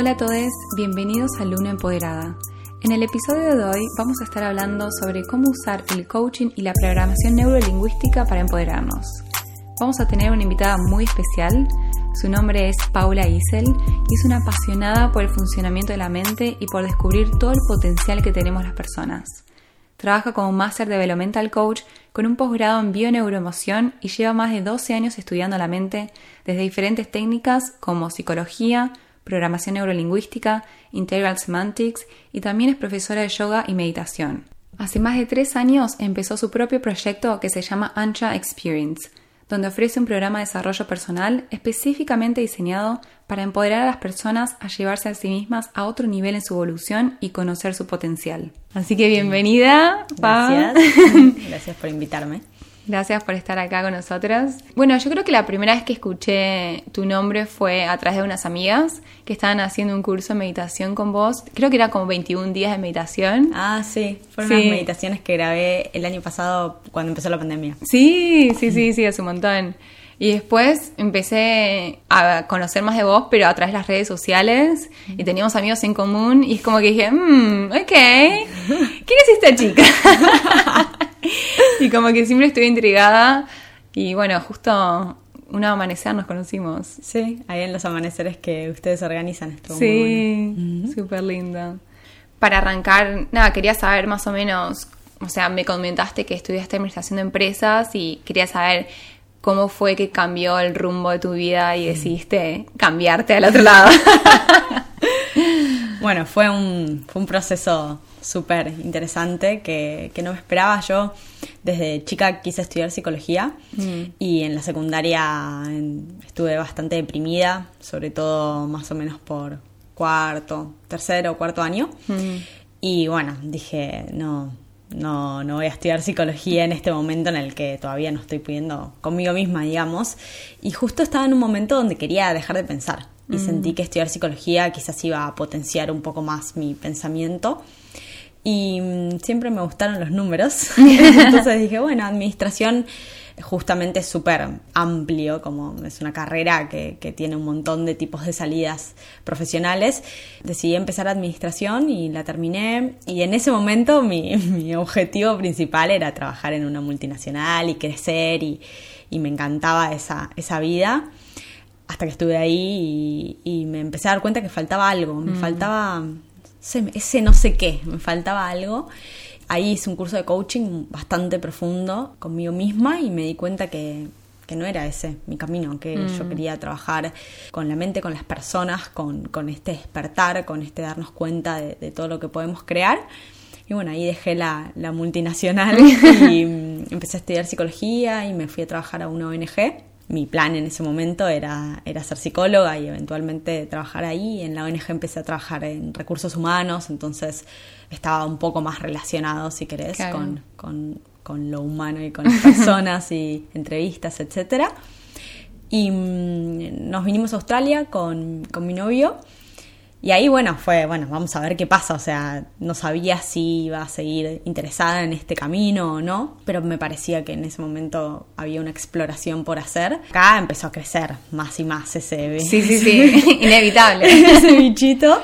Hola a todos, bienvenidos a Luna Empoderada. En el episodio de hoy vamos a estar hablando sobre cómo usar el coaching y la programación neurolingüística para empoderarnos. Vamos a tener una invitada muy especial, su nombre es Paula Isel y es una apasionada por el funcionamiento de la mente y por descubrir todo el potencial que tenemos las personas. Trabaja como Master Developmental Coach con un posgrado en bioneuroemoción y lleva más de 12 años estudiando la mente desde diferentes técnicas como psicología, programación neurolingüística, integral semantics y también es profesora de yoga y meditación. Hace más de tres años empezó su propio proyecto que se llama Ancha Experience, donde ofrece un programa de desarrollo personal específicamente diseñado para empoderar a las personas a llevarse a sí mismas a otro nivel en su evolución y conocer su potencial. Así que bienvenida, Gracias. Gracias por invitarme. Gracias por estar acá con nosotros. Bueno, yo creo que la primera vez que escuché tu nombre fue a través de unas amigas que estaban haciendo un curso de meditación con vos. Creo que era como 21 días de meditación. Ah, sí. Fueron unas meditaciones que grabé el año pasado cuando empezó la pandemia. Sí, sí, sí, sí, hace un montón. Y después empecé a conocer más de vos, pero a través de las redes sociales. Y teníamos amigos en común. Y es como que dije, mmm, ok. ¿Quién es esta chica? y como que siempre estuve intrigada. Y bueno, justo un amanecer nos conocimos. Sí, ahí en los amaneceres que ustedes organizan. Estuvo sí, súper lindo. Para arrancar, nada, quería saber más o menos, o sea, me comentaste que estudiaste administración de empresas y quería saber ¿Cómo fue que cambió el rumbo de tu vida y decidiste cambiarte al otro lado? bueno, fue un, fue un proceso súper interesante que, no me esperaba. Yo desde chica quise estudiar psicología mm. y en la secundaria estuve bastante deprimida, sobre todo más o menos por cuarto, tercero o cuarto año. Mm. Y bueno, dije, no, no, no voy a estudiar psicología en este momento en el que todavía no estoy pudiendo conmigo misma, digamos. Y justo estaba en un momento donde quería dejar de pensar. Y mm. sentí que estudiar psicología quizás iba a potenciar un poco más mi pensamiento. Y mm, siempre me gustaron los números. Entonces dije, bueno, administración justamente es súper amplio, como es una carrera que, tiene un montón de tipos de salidas profesionales. Decidí empezar administración y la terminé. Y en ese momento mi, objetivo principal era trabajar en una multinacional y crecer y, me encantaba esa, esa vida. Hasta que estuve ahí y, me empecé a dar cuenta que faltaba algo, me mm. faltaba ese no sé qué, me faltaba algo ahí hice un curso de coaching bastante profundo conmigo misma y me di cuenta que, no era ese mi camino, que yo mm. quería trabajar con la mente, con las personas, con, este despertar, con este darnos cuenta de, todo lo que podemos crear. Y bueno, ahí dejé la, multinacional y mm, empecé a estudiar psicología y me fui a trabajar a una ONG. Mi plan en ese momento era, era ser psicóloga y eventualmente trabajar ahí. En la ONG empecé a trabajar en recursos humanos, entonces estaba un poco más relacionado, si querés, con, con, lo humano y con las personas y entrevistas, etcétera. Y mm, nos vinimos a Australia con, con mi novio. Y ahí, bueno, fue, bueno, vamos a ver qué pasa. O sea, no sabía si iba a seguir interesada en este camino o no, pero me parecía que en ese momento había una exploración por hacer. Acá empezó a crecer más y más ese Sí, sí, sí, inevitable. ese bichito.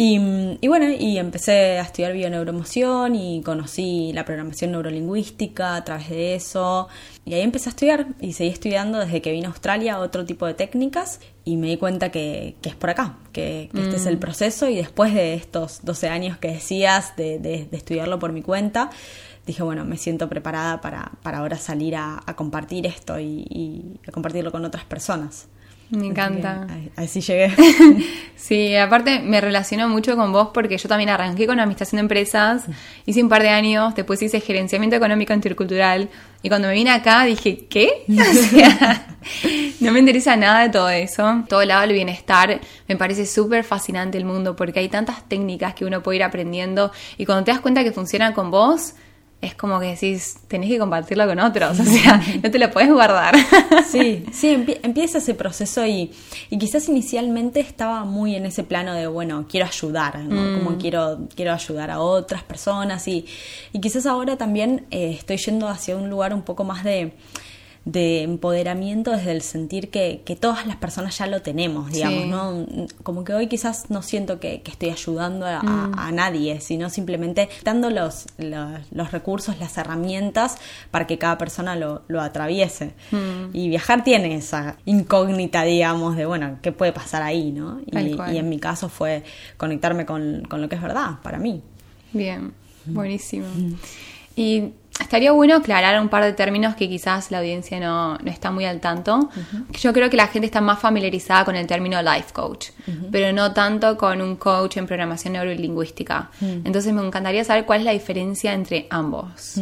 Y, bueno, y empecé a estudiar bioneuroemoción y conocí la programación neurolingüística a través de eso. Y ahí empecé a estudiar y seguí estudiando desde que vine a Australia otro tipo de técnicas y me di cuenta que, es por acá, que, este es el mm. proceso y después de estos 12 años que decías de, estudiarlo por mi cuenta, dije, bueno, me siento preparada para, ahora salir a, compartir esto y a compartirlo con otras personas. Me encanta. Así llegué. sí, aparte me relaciono mucho con vos porque yo también arranqué con administración de empresas, hice un par de años, después hice gerenciamiento económico intercultural y cuando me vine acá dije, ¿qué? no me interesa nada de todo eso. Todo el lado del bienestar me parece súper fascinante el mundo porque hay tantas técnicas que uno puede ir aprendiendo y cuando te das cuenta que funcionan con vos, es como que decís, tenés que compartirlo con otros, o sea, no te lo puedes guardar. Sí, sí, empieza ese proceso y, y, quizás inicialmente estaba muy en ese plano de, bueno, quiero ayudar, ¿no? Como mm. quiero, quiero ayudar a otras personas y, y quizás ahora también eh, estoy yendo hacia un lugar un poco más de de empoderamiento desde el sentir que, que, todas las personas ya lo tenemos, digamos, ¿no? Como que hoy quizás no siento que, estoy ayudando mm. a, nadie, sino simplemente dando los, los, recursos, las herramientas para que cada persona lo, lo atraviese. Mm. Y viajar tiene esa incógnita, digamos, de, bueno, ¿qué puede pasar ahí, no? Y, y, en mi caso fue conectarme con, con lo que es verdad para mí. Bien, buenísimo. Mm. Y estaría bueno aclarar un par de términos que quizás la audiencia no, está muy al tanto. Yo creo que la gente está más familiarizada con el término life coach, pero no tanto con un coach en programación neurolingüística. Entonces me encantaría saber cuál es la diferencia entre ambos.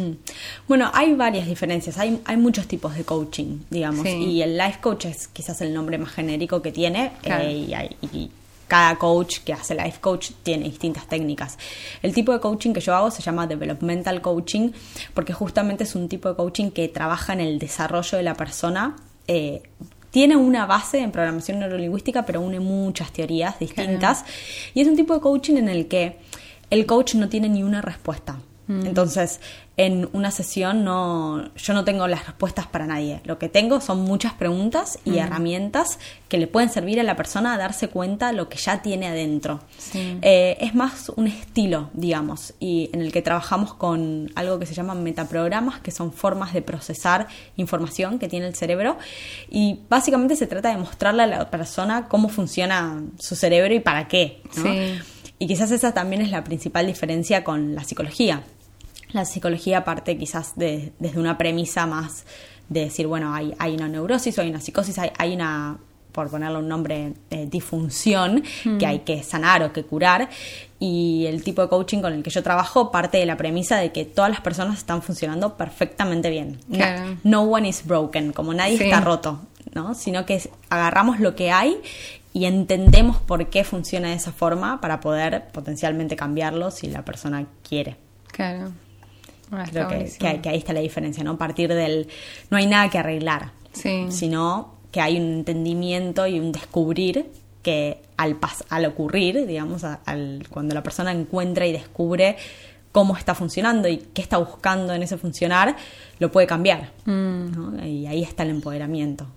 Bueno, hay varias diferencias. Hay, hay muchos tipos de coaching, digamos, y el life coach es quizás el nombre más genérico que tiene eh, y cada coach que hace life coach tiene distintas técnicas. El tipo de coaching que yo hago se llama developmental coaching porque justamente es un tipo de coaching que trabaja en el desarrollo de la persona. Eh, tiene una base en programación neurolingüística, pero une muchas teorías distintas. Y es un tipo de coaching en el que el coach no tiene ni una respuesta. Mm. Entonces, en una sesión no, yo no tengo las respuestas para nadie. Lo que tengo son muchas preguntas y herramientas que le pueden servir a la persona a darse cuenta lo que ya tiene adentro. Eh, es más un estilo, digamos, y en el que trabajamos con algo que se llaman metaprogramas, que son formas de procesar información que tiene el cerebro. Y básicamente se trata de mostrarle a la persona cómo funciona su cerebro y para qué. Y quizás esa también es la principal diferencia con la psicología la psicología parte quizás de, desde una premisa más de decir, bueno, hay, hay una neurosis o hay una psicosis, hay, hay una, por ponerle un nombre, eh, disfunción que mm. hay que sanar o que curar. Y el tipo de coaching con el que yo trabajo parte de la premisa de que todas las personas están funcionando perfectamente bien. No, one is broken, como nadie está roto, ¿no? Sino que agarramos lo que hay y entendemos por qué funciona de esa forma para poder potencialmente cambiarlo si la persona quiere. Claro. Ah, Creo que, ahí está la diferencia, ¿no? Partir del... No hay nada que arreglar, sino que hay un entendimiento y un descubrir que al, al ocurrir, digamos, al, cuando la persona encuentra y descubre cómo está funcionando y qué está buscando en ese funcionar, lo puede cambiar. Mm. Y ahí está el empoderamiento.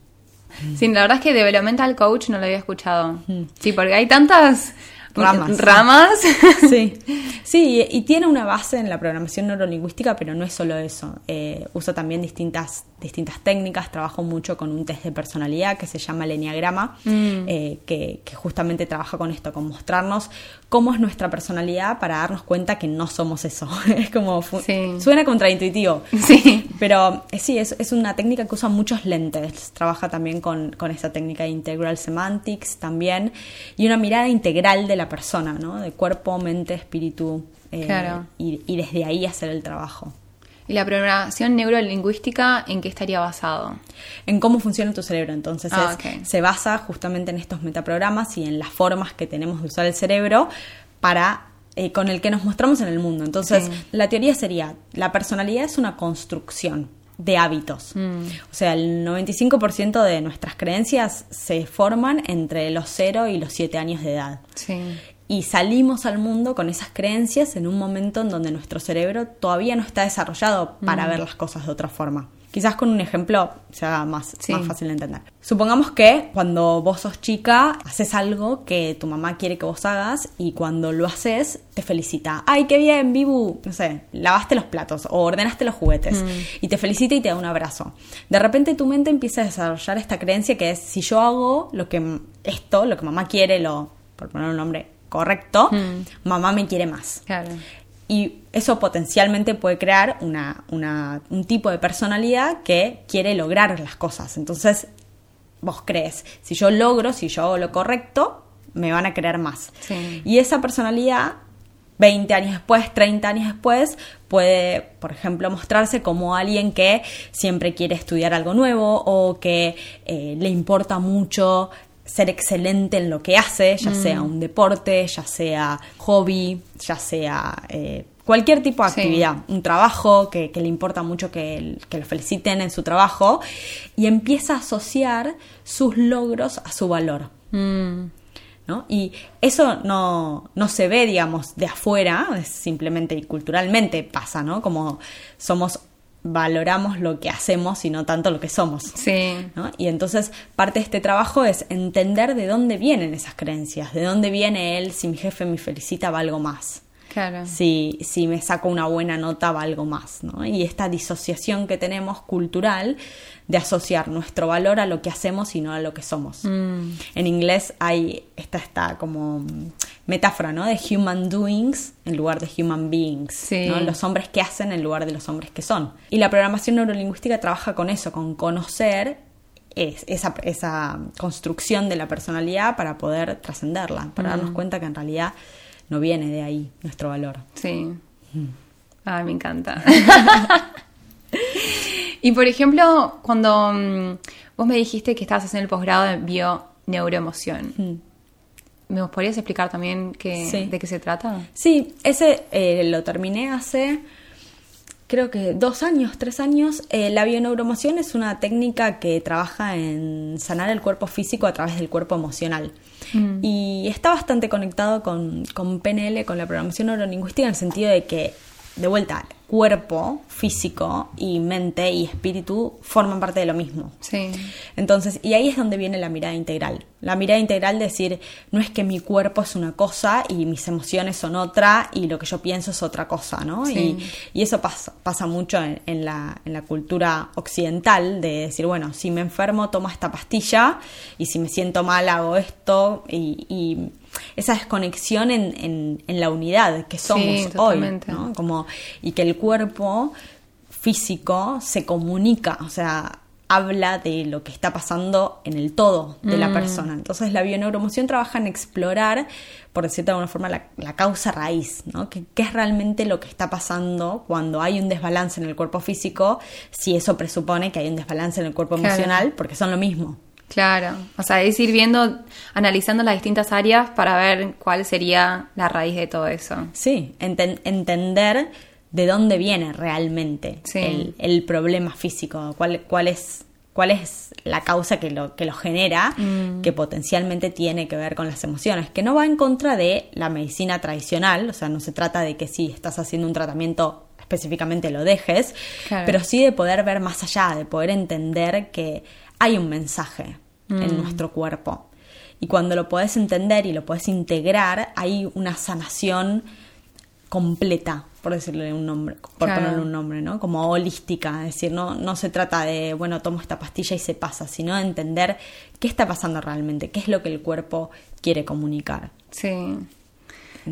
Sí, la verdad es que Developmental Coach no lo había escuchado. Mm. Sí, porque hay tantas ramas. Ramas. Sí. sí, y tiene una base en la programación neurolingüística, pero no es solo eso. Eh, usa también distintas, distintas técnicas, trabajo mucho con un test de personalidad que se llama el Enneagrama, mm. eh, que, justamente trabaja con esto, con mostrarnos cómo es nuestra personalidad para darnos cuenta que no somos eso. es como, suena contraintuitivo. Sí. Pero eh, sí, es, es una técnica que usa muchos lentes. Trabaja también con, con esta técnica de Integral Semantics también, y una mirada integral de la persona, ¿no? De cuerpo, mente, espíritu. Eh, y, desde ahí hacer el trabajo. ¿Y la programación neurolingüística en qué estaría basado? En cómo funciona tu cerebro. Entonces ah, se basa justamente en estos metaprogramas y en las formas que tenemos de usar el cerebro para eh, con el que nos mostramos en el mundo. Entonces, la teoría sería, la personalidad es una construcción de hábitos. Mm. O sea, el 95% de nuestras creencias se forman entre los 0 y los 7 años de edad. Y salimos al mundo con esas creencias en un momento en donde nuestro cerebro todavía no está desarrollado para mm. ver las cosas de otra forma. Quizás con un ejemplo sea más, más fácil de entender. Supongamos que cuando vos sos chica, haces algo que tu mamá quiere que vos hagas y cuando lo haces, te felicita. ¡Ay, qué bien, Bibu! No sé, lavaste los platos o ordenaste los juguetes. Mm. Y te felicita y te da un abrazo. De repente tu mente empieza a desarrollar esta creencia que es, si yo hago lo que esto, lo que mamá quiere, lo, por poner un nombre correcto, mm. mamá me quiere más. Claro y eso potencialmente puede crear una, un tipo de personalidad que quiere lograr las cosas. Entonces, vos crees, si yo logro, si yo hago lo correcto, me van a creer más. Y esa personalidad, 20 años después, 30 años después, puede, por ejemplo, mostrarse como alguien que siempre quiere estudiar algo nuevo o que eh, le importa mucho ser excelente en lo que hace, ya sea mm. un deporte, ya sea hobby, ya sea eh, cualquier tipo de actividad, un trabajo que, le importa mucho que, lo feliciten en su trabajo, y empieza a asociar sus logros a su valor. Mm. ¿no? Y eso no, no, se ve, digamos, de afuera, simplemente y culturalmente pasa, ¿no? Como somos valoramos lo que hacemos y no tanto lo que somos. Sí. ¿no? Y entonces parte de este trabajo es entender de dónde vienen esas creencias, de dónde viene él, si mi jefe me felicita, valgo más. Claro. Si, si me saco una buena nota, valgo más. ¿no? Y esta disociación que tenemos cultural de asociar nuestro valor a lo que hacemos y no a lo que somos. Mm. En inglés hay esta, esta como metáfora, ¿no? De human doings en lugar de human beings. Sí. ¿no? Los hombres que hacen en lugar de los hombres que son. Y la programación neurolingüística trabaja con eso, con conocer es, esa, esa construcción de la personalidad para poder trascenderla, para darnos cuenta que en realidad no viene de ahí nuestro valor. Sí. Ay, me encanta. y por ejemplo, cuando mm, vos me dijiste que estabas haciendo el posgrado de bio-neuroemoción, Mm. ¿me podrías explicar también Sí. de qué se trata? Sí, ese eh, lo terminé hace creo que dos años, tres años. Eh, la bioneuromoción es una técnica que trabaja en sanar el cuerpo físico a través del cuerpo emocional. Y está bastante conectado con, con PNL, con la programación neurolingüística, en el sentido de que, de vuelta, cuerpo físico y mente y espíritu forman parte de lo mismo. Sí. Entonces, y ahí es donde viene la mirada integral. La mirada integral de decir, no es que mi cuerpo es una cosa y mis emociones son otra y lo que yo pienso es otra cosa, ¿no? Sí. Y, y eso pasa, pasa mucho en, en la, en la cultura occidental de decir, bueno, si me enfermo tomo esta pastilla y si me siento mal hago esto y, y esa desconexión en, en, en la unidad que somos hoy. ¿no? Como, y que el cuerpo físico se comunica, o sea, habla de lo que está pasando en el todo de la persona. Entonces la bioneuromoción trabaja en explorar, por decirlo de alguna forma, la, la causa raíz, ¿no? ¿Qué, ¿Qué es realmente lo que está pasando cuando hay un desbalance en el cuerpo físico, si eso presupone que hay un desbalance en el cuerpo Claro. emocional, porque son lo mismo. Claro. O sea, es ir viendo, analizando las distintas áreas para ver cuál sería la raíz de todo eso. Sí, enten- entender de dónde viene realmente Sí. el, el problema físico, cuál, cuál es cuál es la causa que lo, que lo genera, que potencialmente tiene que ver con las emociones, que no va en contra de la medicina tradicional, o sea, no se trata de que si estás haciendo un tratamiento específicamente lo dejes, Claro. pero sí de poder ver más allá, de poder entender que hay un mensaje en nuestro cuerpo. Y cuando lo podés entender y lo podés integrar, hay una sanación completa, por decirle un nombre, por Claro. ponerle un nombre, ¿no? Como holística, es decir, no, no se trata de, bueno, tomo esta pastilla y se pasa, sino de entender qué está pasando realmente, qué es lo que el cuerpo quiere comunicar. Sí.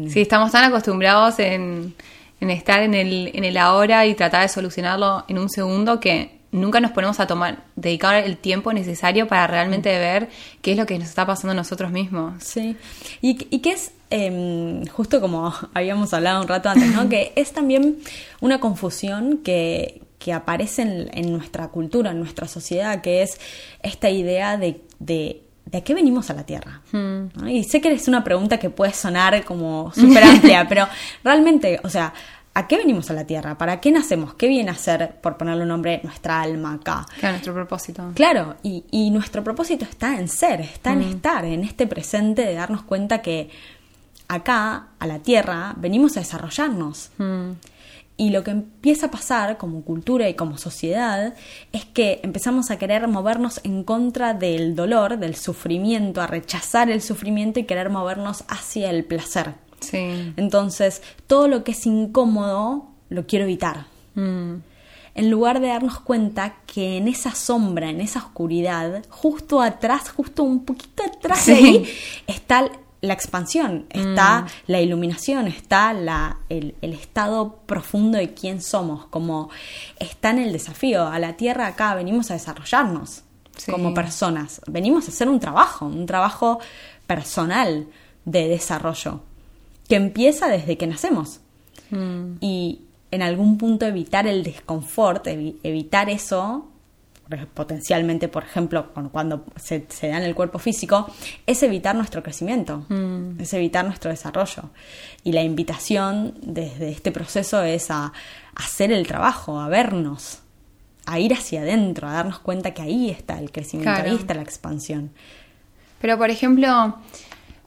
Sí, estamos tan acostumbrados en, en estar en el, en el ahora y tratar de solucionarlo en un segundo que nunca nos ponemos a tomar, dedicar el tiempo necesario para realmente ver qué es lo que nos está pasando a nosotros mismos. Sí, y, y que es, eh, justo como habíamos hablado un rato antes, ¿no? que es también una confusión que, que aparece en, en nuestra cultura, en nuestra sociedad, que es esta idea de, de, de qué venimos a la Tierra. ¿no? Y sé que es una pregunta que puede sonar como súper amplia, pero realmente, o sea, ¿a qué venimos a la Tierra? ¿Para qué nacemos? ¿Qué viene a ser, por ponerle un nombre, nuestra alma acá? Claro, nuestro propósito. Claro, y, y nuestro propósito está en ser, está en estar, en este presente de darnos cuenta que acá, a la Tierra, venimos a desarrollarnos. Mm, Y lo que empieza a pasar como cultura y como sociedad es que empezamos a querer movernos en contra del dolor, del sufrimiento, a rechazar el sufrimiento y querer movernos hacia el placer. Sí. Entonces, todo lo que es incómodo lo quiero evitar Mm, en lugar de darnos cuenta que en esa sombra, en esa oscuridad, justo atrás, justo un poquito atrás de ahí, está la expansión, está la iluminación, está la, el, el estado profundo de quién somos, como está en el desafío. A la Tierra acá venimos a desarrollarnos Sí. como personas, venimos a hacer un trabajo, un trabajo personal de desarrollo, que empieza desde que nacemos mm, y en algún punto evitar el desconfort, evi- evitar eso, potencialmente, por ejemplo, cuando se, se da en el cuerpo físico, es evitar nuestro crecimiento, Mm. es evitar nuestro desarrollo. Y la invitación desde este proceso es a, a hacer el trabajo, a vernos, a ir hacia adentro, a darnos cuenta que ahí está el crecimiento, Claro. ahí está la expansión. Pero, por ejemplo,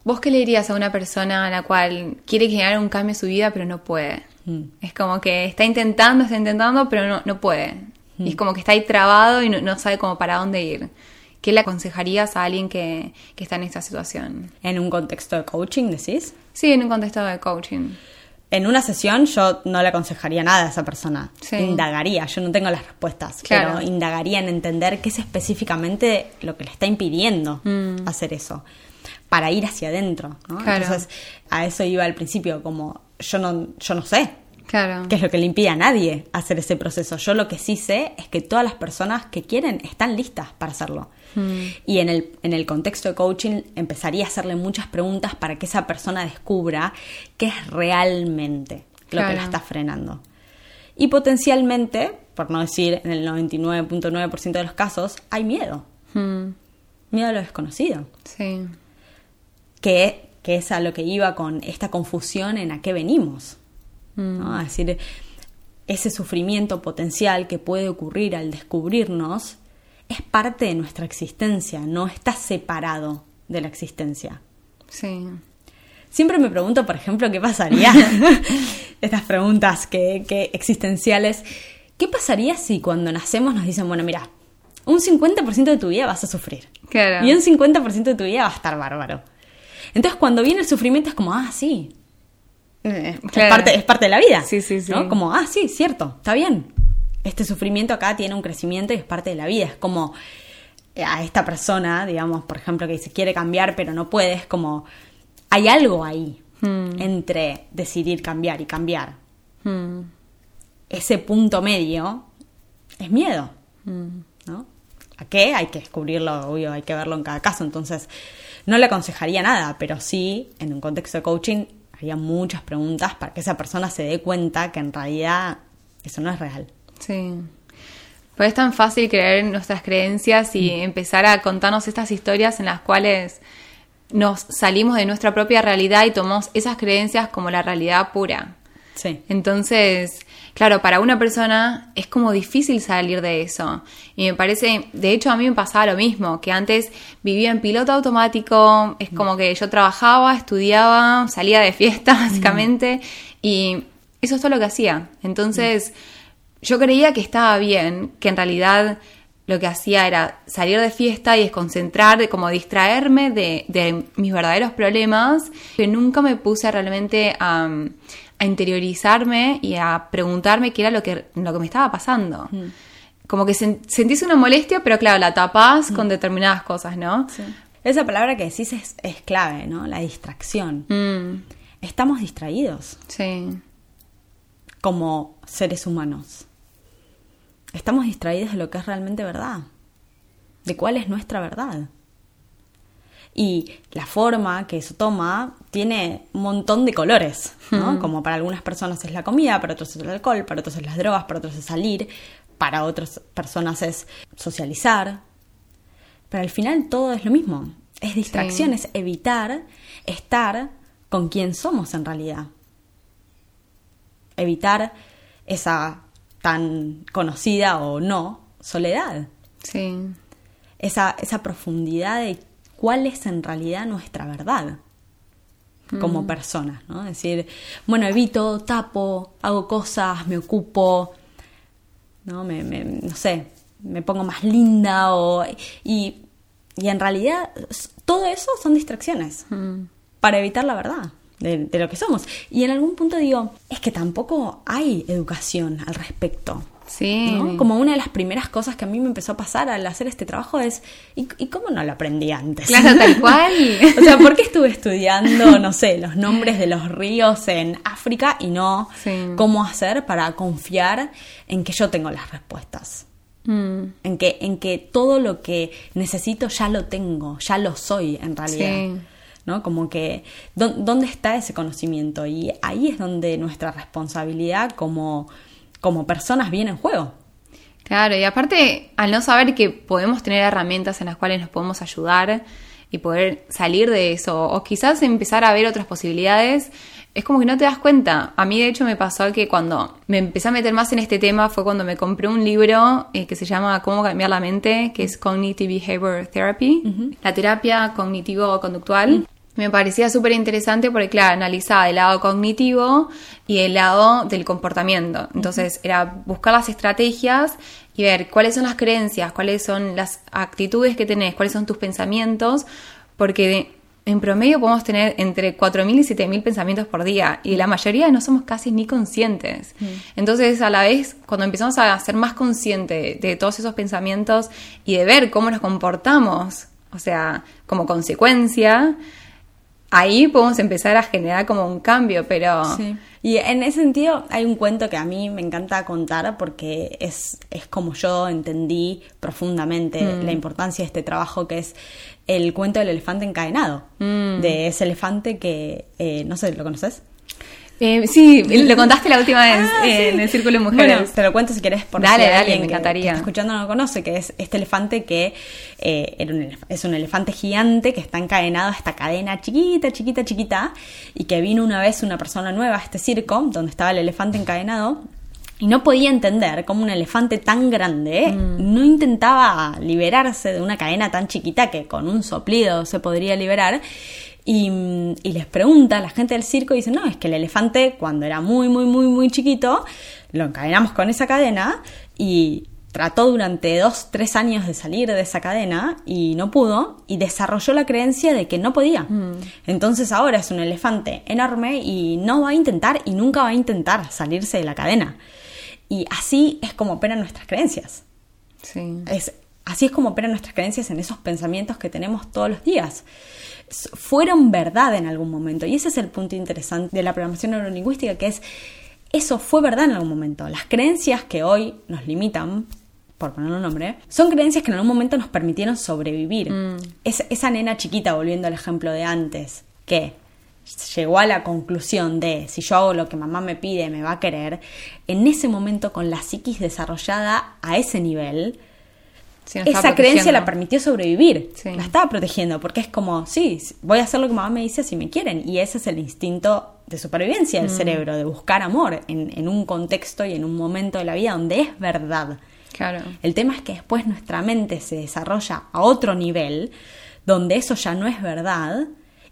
¿vos qué le dirías a una persona a la cual quiere generar un cambio en su vida pero no puede? Mm. Es como que está intentando, está intentando, pero no, no puede. Y es como que está ahí trabado y no, sabe cómo para dónde ir. ¿Qué le aconsejarías a alguien que, que, está en esta situación? ¿En un contexto de coaching, decís? Sí, en un contexto de coaching. En una sesión yo no le aconsejaría nada a esa persona. Indagaría, yo no tengo las respuestas, pero indagaría en entender qué es específicamente lo que le está impidiendo mm. hacer eso, para ir hacia adentro. Entonces, a eso iba al principio, como yo no, yo no sé, Claro. Que es lo que le impide a nadie hacer ese proceso. Yo lo que sí sé es que todas las personas que quieren están listas para hacerlo. Hmm. Y en el, en el contexto de coaching empezaría a hacerle muchas preguntas para que esa persona descubra qué es realmente lo que la está frenando. Y potencialmente, por no decir en el 99.9% de los casos, hay miedo. Hmm. Miedo a lo desconocido. Sí. Que, que es a lo que iba con esta confusión en a qué venimos. Mm. Es decir, ese sufrimiento potencial que puede ocurrir al descubrirnos es parte de nuestra existencia, no está separado de la existencia. Sí. Siempre me pregunto, por ejemplo, qué pasaría, estas preguntas que, existenciales, ¿qué pasaría si cuando nacemos nos dicen, bueno, mira, un 50% de tu vida vas a sufrir y un 50% de tu vida va a estar bárbaro? Entonces cuando viene el sufrimiento es como, ah, sí, es, parte, es parte de la vida. Sí, sí, sí. ¿no? Como, ah, sí, cierto, está bien. Este sufrimiento acá tiene un crecimiento y es parte de la vida. Es como eh, a esta persona, digamos, por ejemplo, que se quiere cambiar pero no puede, es como, hay algo ahí hmm. entre decidir cambiar y cambiar. Hmm. Ese punto medio es miedo, hmm. ¿no? ¿A qué? Hay que descubrirlo, obvio, hay que verlo en cada caso. Entonces, no le aconsejaría nada, pero sí, en un contexto de coaching, haría muchas preguntas para que esa persona se dé cuenta que en realidad eso no es real. Sí. Pues es tan fácil creer en nuestras creencias y mm. empezar a contarnos estas historias en las cuales nos salimos de nuestra propia realidad y tomamos esas creencias como la realidad pura. Sí. Entonces, claro, para una persona es como difícil salir de eso. Y me parece, de hecho a mí me pasaba lo mismo, que antes vivía en piloto automático, es mm. como que yo trabajaba, estudiaba, salía de fiesta básicamente, y eso es todo lo que hacía. Entonces, yo creía que estaba bien, que en realidad lo que hacía era salir de fiesta y desconcentrar, como distraerme de, de mis verdaderos problemas, que nunca me puse realmente a a interiorizarme y a preguntarme qué era lo que, lo que me estaba pasando. Mm. Como que sentís una molestia, pero claro, la tapás mm. con determinadas cosas, ¿no? Esa palabra que decís es, clave, ¿no? La distracción. Mm. Estamos distraídos. Sí. Como seres humanos. Estamos distraídos de lo que es realmente verdad. De cuál es nuestra verdad. Y la forma que eso toma tiene un montón de colores, ¿no? Como para algunas personas es la comida, para otros es el alcohol, para otros es las drogas, para otros es salir, para otras personas es socializar. Pero al final todo es lo mismo. Es distracción, es evitar estar con quien somos en realidad. Evitar esa tan conocida o no soledad. Sí. Esa, esa profundidad de cuál es en realidad nuestra verdad como mm. personas, ¿no? Es decir, bueno, evito, tapo, hago cosas, me ocupo, ¿no? Me, no sé, me pongo más linda o... Y, en realidad todo eso son distracciones mm. para evitar la verdad. De, de, lo que somos. Y en algún punto digo, es que tampoco hay educación al respecto. Sí. Como una de las primeras cosas que a mí me empezó a pasar al hacer este trabajo es, ¿y, cómo no lo aprendí antes? Claro, tal cual. o sea, ¿por qué estuve estudiando, no sé, los nombres de los ríos en África y no cómo hacer para confiar en que yo tengo las respuestas? Mm. En, que, en que todo lo que necesito ya lo tengo, ya lo soy en realidad. ¿no? Como que, ¿dónde está ese conocimiento? Y ahí es donde nuestra responsabilidad como como personas bien en juego. Claro, y aparte, al no saber que podemos tener herramientas en las cuales nos podemos ayudar y poder salir de eso, o quizás empezar a ver otras posibilidades, es como que no te das cuenta. A mí, de hecho, me pasó que cuando me empecé a meter más en este tema fue cuando me compré un libro eh, que se llama Cómo cambiar la mente, que es Cognitive Behavior Therapy, la terapia cognitivo-conductual. Me parecía súper interesante porque, claro, analizaba el lado cognitivo y el lado del comportamiento. Entonces, era buscar las estrategias y ver cuáles son las creencias, cuáles son las actitudes que tenés, cuáles son tus pensamientos, porque en promedio podemos tener entre 4.000 y 7.000 pensamientos por día y la mayoría no somos casi ni conscientes. Mm. Entonces, a la vez, cuando empezamos a ser más conscientes de todos esos pensamientos y de ver cómo nos comportamos, o sea, como consecuencia, ahí podemos empezar a generar como un cambio, pero... Sí. Y en ese sentido hay un cuento que a mí me encanta contar porque es, es como yo entendí profundamente mm. la importancia de este trabajo que es el cuento del elefante encadenado, mm. de ese elefante que, eh, no sé, ¿lo conoces? Eh, sí, lo contaste la última vez ah, en el Círculo de Mujeres. Bueno, te lo cuento si quieres. Por dale, dale, me encantaría. Que escuchando no lo conoce, que es este elefante que eh, es un elefante gigante que está encadenado a esta cadena chiquita, chiquita, chiquita, y que vino una vez una persona nueva a este circo, donde estaba el elefante encadenado, y no podía entender cómo un elefante tan grande mm. no intentaba liberarse de una cadena tan chiquita que con un soplido se podría liberar y, les pregunta a la gente del circo y dice, no, es que el elefante cuando era muy, muy, muy, muy chiquito, lo encadenamos con esa cadena y trató durante dos, tres años de salir de esa cadena y no pudo y desarrolló la creencia de que no podía. Mm. Entonces ahora es un elefante enorme y no va a intentar y nunca va a intentar salirse de la cadena. Y así es como operan nuestras creencias. Sí. Es, así es como operan nuestras creencias en esos pensamientos que tenemos todos los días fueron verdad en algún momento. Y ese es el punto interesante de la programación neurolingüística, que es, eso fue verdad en algún momento. Las creencias que hoy nos limitan, por poner un nombre, son creencias que en algún momento nos permitieron sobrevivir. Mm. Es, esa nena chiquita, volviendo al ejemplo de antes, que llegó a la conclusión de si yo hago lo que mamá me pide, me va a querer, en ese momento con la psiquis desarrollada a ese nivel, esa creencia la permitió sobrevivir, la estaba protegiendo, porque es como, sí, voy a hacer lo que mamá me dice si me quieren, y ese es el instinto de supervivencia del mm. cerebro, de buscar amor en, un contexto y en un momento de la vida donde es verdad. Claro. El tema es que después nuestra mente se desarrolla a otro nivel, donde eso ya no es verdad,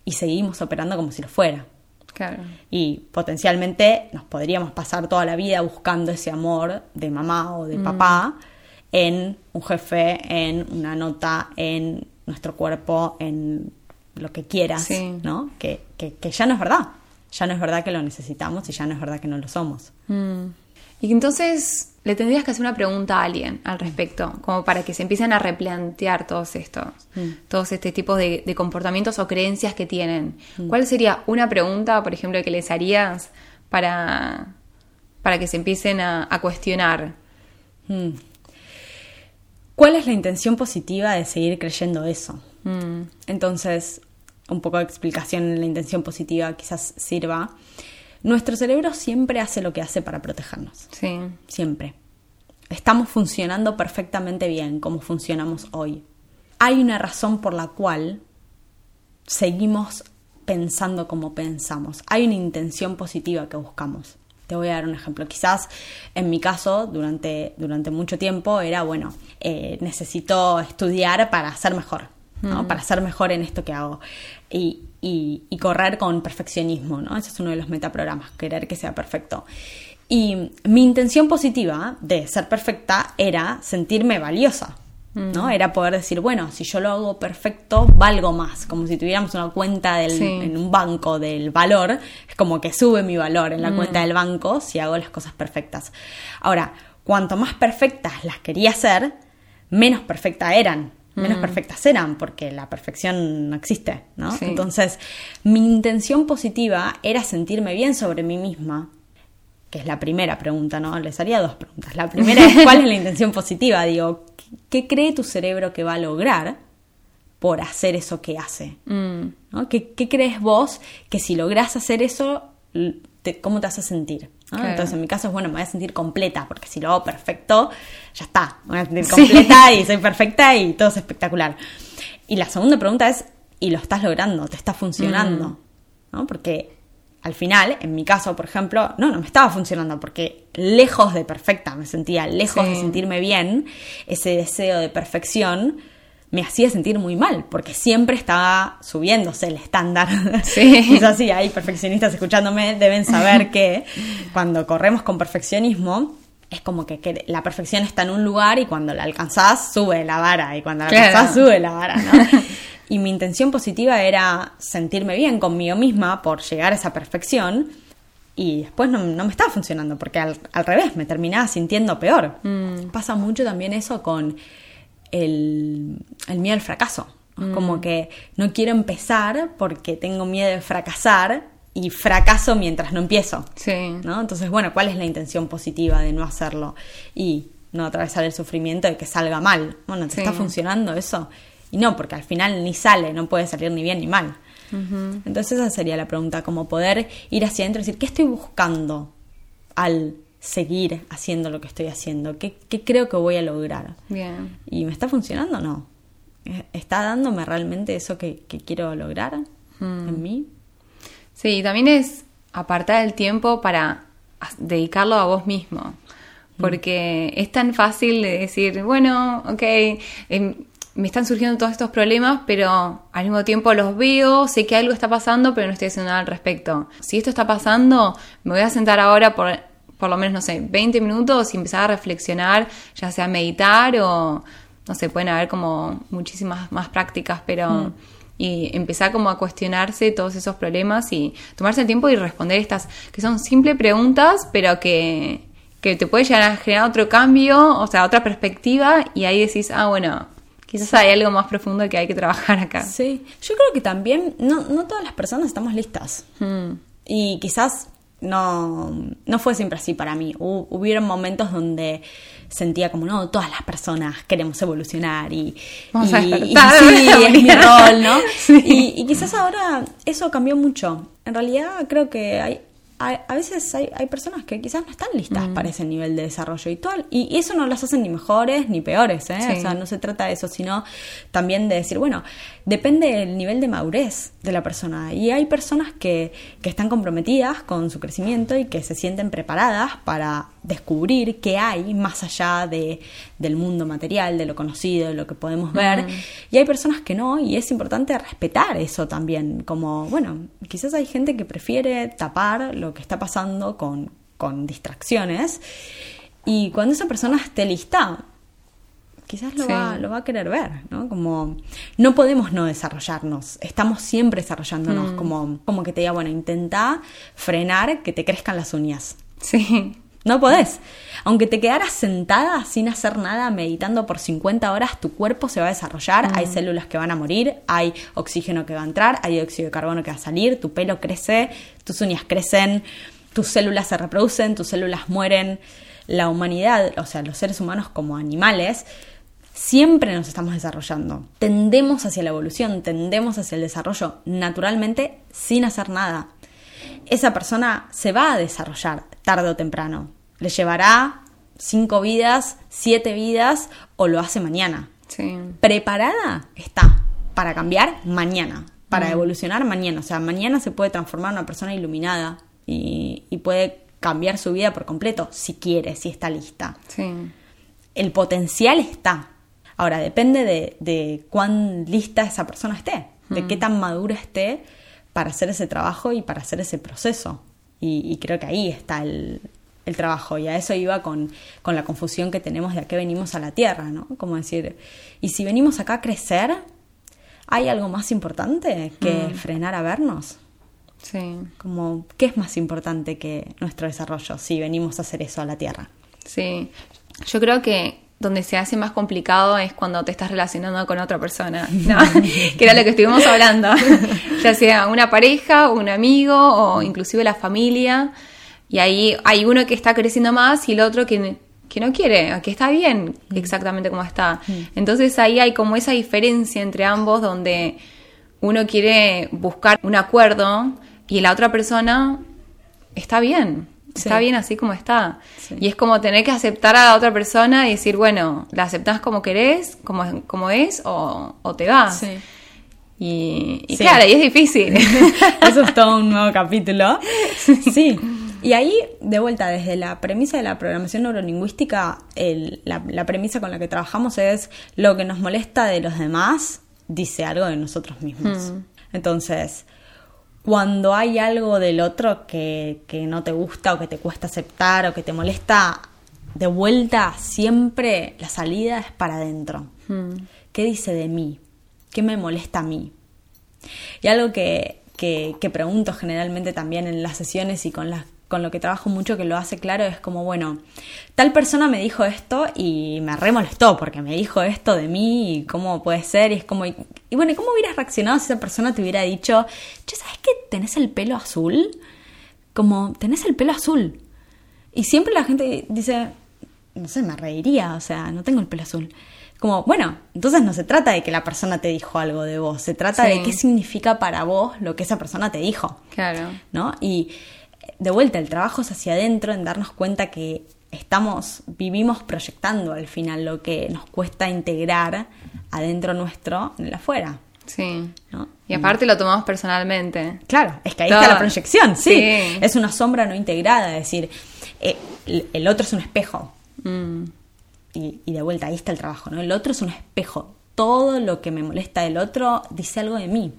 y seguimos operando como si lo fuera. Claro. Y potencialmente nos podríamos pasar toda la vida buscando ese amor de mamá o de mm. papá en un jefe, en una nota, en nuestro cuerpo, en lo que quieras, ¿no? Que, que, ya no es verdad. Ya no es verdad que lo necesitamos y ya no es verdad que no lo somos. Mm. Y entonces le tendrías que hacer una pregunta a alguien al respecto, como para que se empiecen a replantear todos estos, mm. todos este tipo de, comportamientos o creencias que tienen. Mm. ¿Cuál sería una pregunta, por ejemplo, que les harías para, para que se empiecen a, cuestionar? ¿Cuál es la intención positiva de seguir creyendo eso? Mm. Entonces, un poco de explicación en la intención positiva quizás sirva. Nuestro cerebro siempre hace lo que hace para protegernos. Sí. Siempre. Estamos funcionando perfectamente bien como funcionamos hoy. Hay una razón por la cual seguimos pensando como pensamos. Hay una intención positiva que buscamos. Te voy a dar un ejemplo. Quizás en mi caso, durante, durante mucho tiempo, era, bueno, eh, necesito estudiar para ser mejor, ¿no? Mm. Para ser mejor en esto que hago. Y, y, correr con perfeccionismo, ¿no? Ese es uno de los metaprogramas, querer que sea perfecto. Y mi intención positiva de ser perfecta era sentirme valiosa, ¿no? Mm. Era poder decir, bueno, si yo lo hago perfecto, valgo más, como si tuviéramos una cuenta del, en un banco del valor, es como que sube mi valor en la mm. cuenta del banco si hago las cosas perfectas. Ahora, cuanto más perfectas las quería hacer, menos perfectas eran, menos mm. perfectas eran, porque la perfección no existe, ¿no? Entonces, mi intención positiva era sentirme bien sobre mí misma, que es la primera pregunta, ¿no? Les haría dos preguntas. La primera es, ¿cuál es la intención positiva? Digo, ¿qué cree tu cerebro que va a lograr por hacer eso que hace? Mm. ¿Qué, crees vos que si logras hacer eso, cómo te hace sentir? Entonces, en mi caso es bueno, me voy a sentir completa, porque si lo hago perfecto, ya está. Me voy a sentir completa y soy perfecta y todo es espectacular. Y la segunda pregunta es, ¿y lo estás logrando? ¿Te está funcionando? Mm. ¿No? Porque al final, en mi caso, por ejemplo, no, no me estaba funcionando porque lejos de perfecta me sentía, lejos de sentirme bien, ese deseo de perfección me hacía sentir muy mal, porque siempre estaba subiéndose el estándar. Sí. es así, hay perfeccionistas escuchándome, deben saber que cuando corremos con perfeccionismo, es como que, la perfección está en un lugar y cuando la alcanzás, sube la vara, y cuando la alcanzás, sube la vara, ¿no? y mi intención positiva era sentirme bien conmigo misma por llegar a esa perfección. Y después no, me estaba funcionando, porque al, revés, me terminaba sintiendo peor. Mm. Pasa mucho también eso con el, miedo al fracaso. Mm. Como que no quiero empezar porque tengo miedo de fracasar y fracaso mientras no empiezo. Sí. ¿no? Entonces, bueno, ¿cuál es la intención positiva de no hacerlo? Y no atravesar el sufrimiento de que salga mal. Bueno, ¿te está funcionando eso? Y no, porque al final ni sale, no puede salir ni bien ni mal. Entonces esa sería la pregunta, como poder ir hacia adentro y decir, ¿qué estoy buscando al seguir haciendo lo que estoy haciendo? ¿Qué, creo que voy a lograr? Bien. ¿Y me está funcionando o no? ¿Está dándome realmente eso que, quiero lograr en mí? Sí, también es apartar el tiempo para dedicarlo a vos mismo. Mm. Porque es tan fácil de decir, bueno, ok, em, me están surgiendo todos estos problemas, pero al mismo tiempo los veo, sé que algo está pasando, pero no estoy haciendo nada al respecto. Si esto está pasando, me voy a sentar ahora por por lo menos, no sé, 20 minutos y empezar a reflexionar, ya sea meditar o, no sé, pueden haber como muchísimas más prácticas, pero... Mm. Y empezar como a cuestionarse todos esos problemas y tomarse el tiempo y responder estas, que son simples preguntas, pero que, que te puede llegar a generar otro cambio, o sea, otra perspectiva, y ahí decís, ah, bueno, Quizás hay algo más profundo que hay que trabajar acá. Sí, yo creo que también no, no todas las personas estamos listas. Mm. Y quizás no, no fue siempre así para mí. hubieron momentos donde sentía como, no, todas las personas queremos evolucionar y, Vamos a sí, es mi rol, ¿no? Y, y, quizás ahora eso cambió mucho. En realidad creo que hay, a, veces hay, hay, personas que quizás no están listas mm. para ese nivel de desarrollo y todo, y, eso no las hace ni mejores ni peores, ¿eh? O sea, no se trata de eso, sino también de decir, bueno, depende del nivel de madurez de la persona. Y hay personas que, que están comprometidas con su crecimiento y que se sienten preparadas para descubrir qué hay más allá de, del mundo material, de lo conocido, de lo que podemos ver. Y hay personas que no, y es importante respetar eso también, como, bueno, quizás hay gente que prefiere tapar lo que está pasando con, con distracciones, y cuando esa persona esté lista, quizás lo, va, lo va a querer ver, ¿no? Como no podemos no desarrollarnos, estamos siempre desarrollándonos, mm. como, como que te diga, bueno, intenta frenar que te crezcan las uñas. Sí. No podés. Aunque te quedaras sentada sin hacer nada, meditando por 50 horas, tu cuerpo se va a desarrollar, hay mm. células que van a morir, hay oxígeno que va a entrar, hay dióxido de carbono que va a salir, tu pelo crece, tus uñas crecen, tus células se reproducen, tus células mueren. La humanidad, o sea, los seres humanos como animales, siempre nos estamos desarrollando. Tendemos hacia la evolución, tendemos hacia el desarrollo naturalmente sin hacer nada. Esa persona se va a desarrollar tarde o temprano. Le llevará cinco vidas, siete vidas o lo hace mañana. Preparada está para cambiar mañana, para mm. evolucionar mañana. O sea, mañana se puede transformar en una persona iluminada y, puede cambiar su vida por completo si quiere, si está lista. El potencial está. Ahora, depende de, cuán lista esa persona esté, de qué mm. tan madura esté para hacer ese trabajo y para hacer ese proceso. Y, creo que ahí está el, trabajo. Y a eso iba con, la confusión que tenemos de a qué venimos a la Tierra, ¿no? Como decir, y si venimos acá a crecer, ¿hay algo más importante que mm. frenar a vernos? Sí. Como, ¿qué es más importante que nuestro desarrollo si venimos a hacer eso a la Tierra? Sí. Yo creo que donde se hace más complicado es cuando te estás relacionando con otra persona, ¿no? que era lo que estuvimos hablando, ya sea una pareja, un amigo o inclusive la familia, y ahí hay uno que está creciendo más y el otro que, que no quiere, que está bien mm. exactamente como está. Mm. Entonces ahí hay como esa diferencia entre ambos donde uno quiere buscar un acuerdo y la otra persona está bien. Está bien así como está. Y es como tener que aceptar a la otra persona y decir, bueno, la aceptás como querés, como, como es, o, te vas. Y, claro, y es difícil. Eso es todo un nuevo capítulo. Sí. Y ahí, de vuelta, desde la premisa de la programación neurolingüística, la, premisa con la que trabajamos es lo que nos molesta de los demás dice algo de nosotros mismos. Mm. Entonces, cuando hay algo del otro que, que no te gusta o que te cuesta aceptar o que te molesta, de vuelta siempre la salida es para adentro. Mm. ¿Qué dice de mí? ¿Qué me molesta a mí? Y algo que, que, que pregunto generalmente también en las sesiones y con las con lo que trabajo mucho que lo hace claro es como, bueno, tal persona me dijo esto y me remolestó porque me dijo esto de mí y cómo puede ser y es como, y, bueno, ¿cómo hubieras reaccionado si esa persona te hubiera dicho, che, ¿sabes que tenés el pelo azul? Como, tenés el pelo azul. Y siempre la gente dice, no sé, me reiría, o sea, no tengo el pelo azul. Como, bueno, entonces no se trata de que la persona te dijo algo de vos, se trata de qué significa para vos lo que esa persona te dijo. Claro. ¿No? Y de vuelta, el trabajo es hacia adentro, en darnos cuenta que estamos, vivimos proyectando al final lo que nos cuesta integrar adentro nuestro en el afuera. Sí. Y aparte lo tomamos personalmente. Claro, es que ahí está la proyección, sí. Es una sombra no integrada, es decir, eh, el otro es un espejo. Mm. Y, y, de vuelta, ahí está el trabajo, ¿no? El otro es un espejo. Todo lo que me molesta del otro dice algo de mí.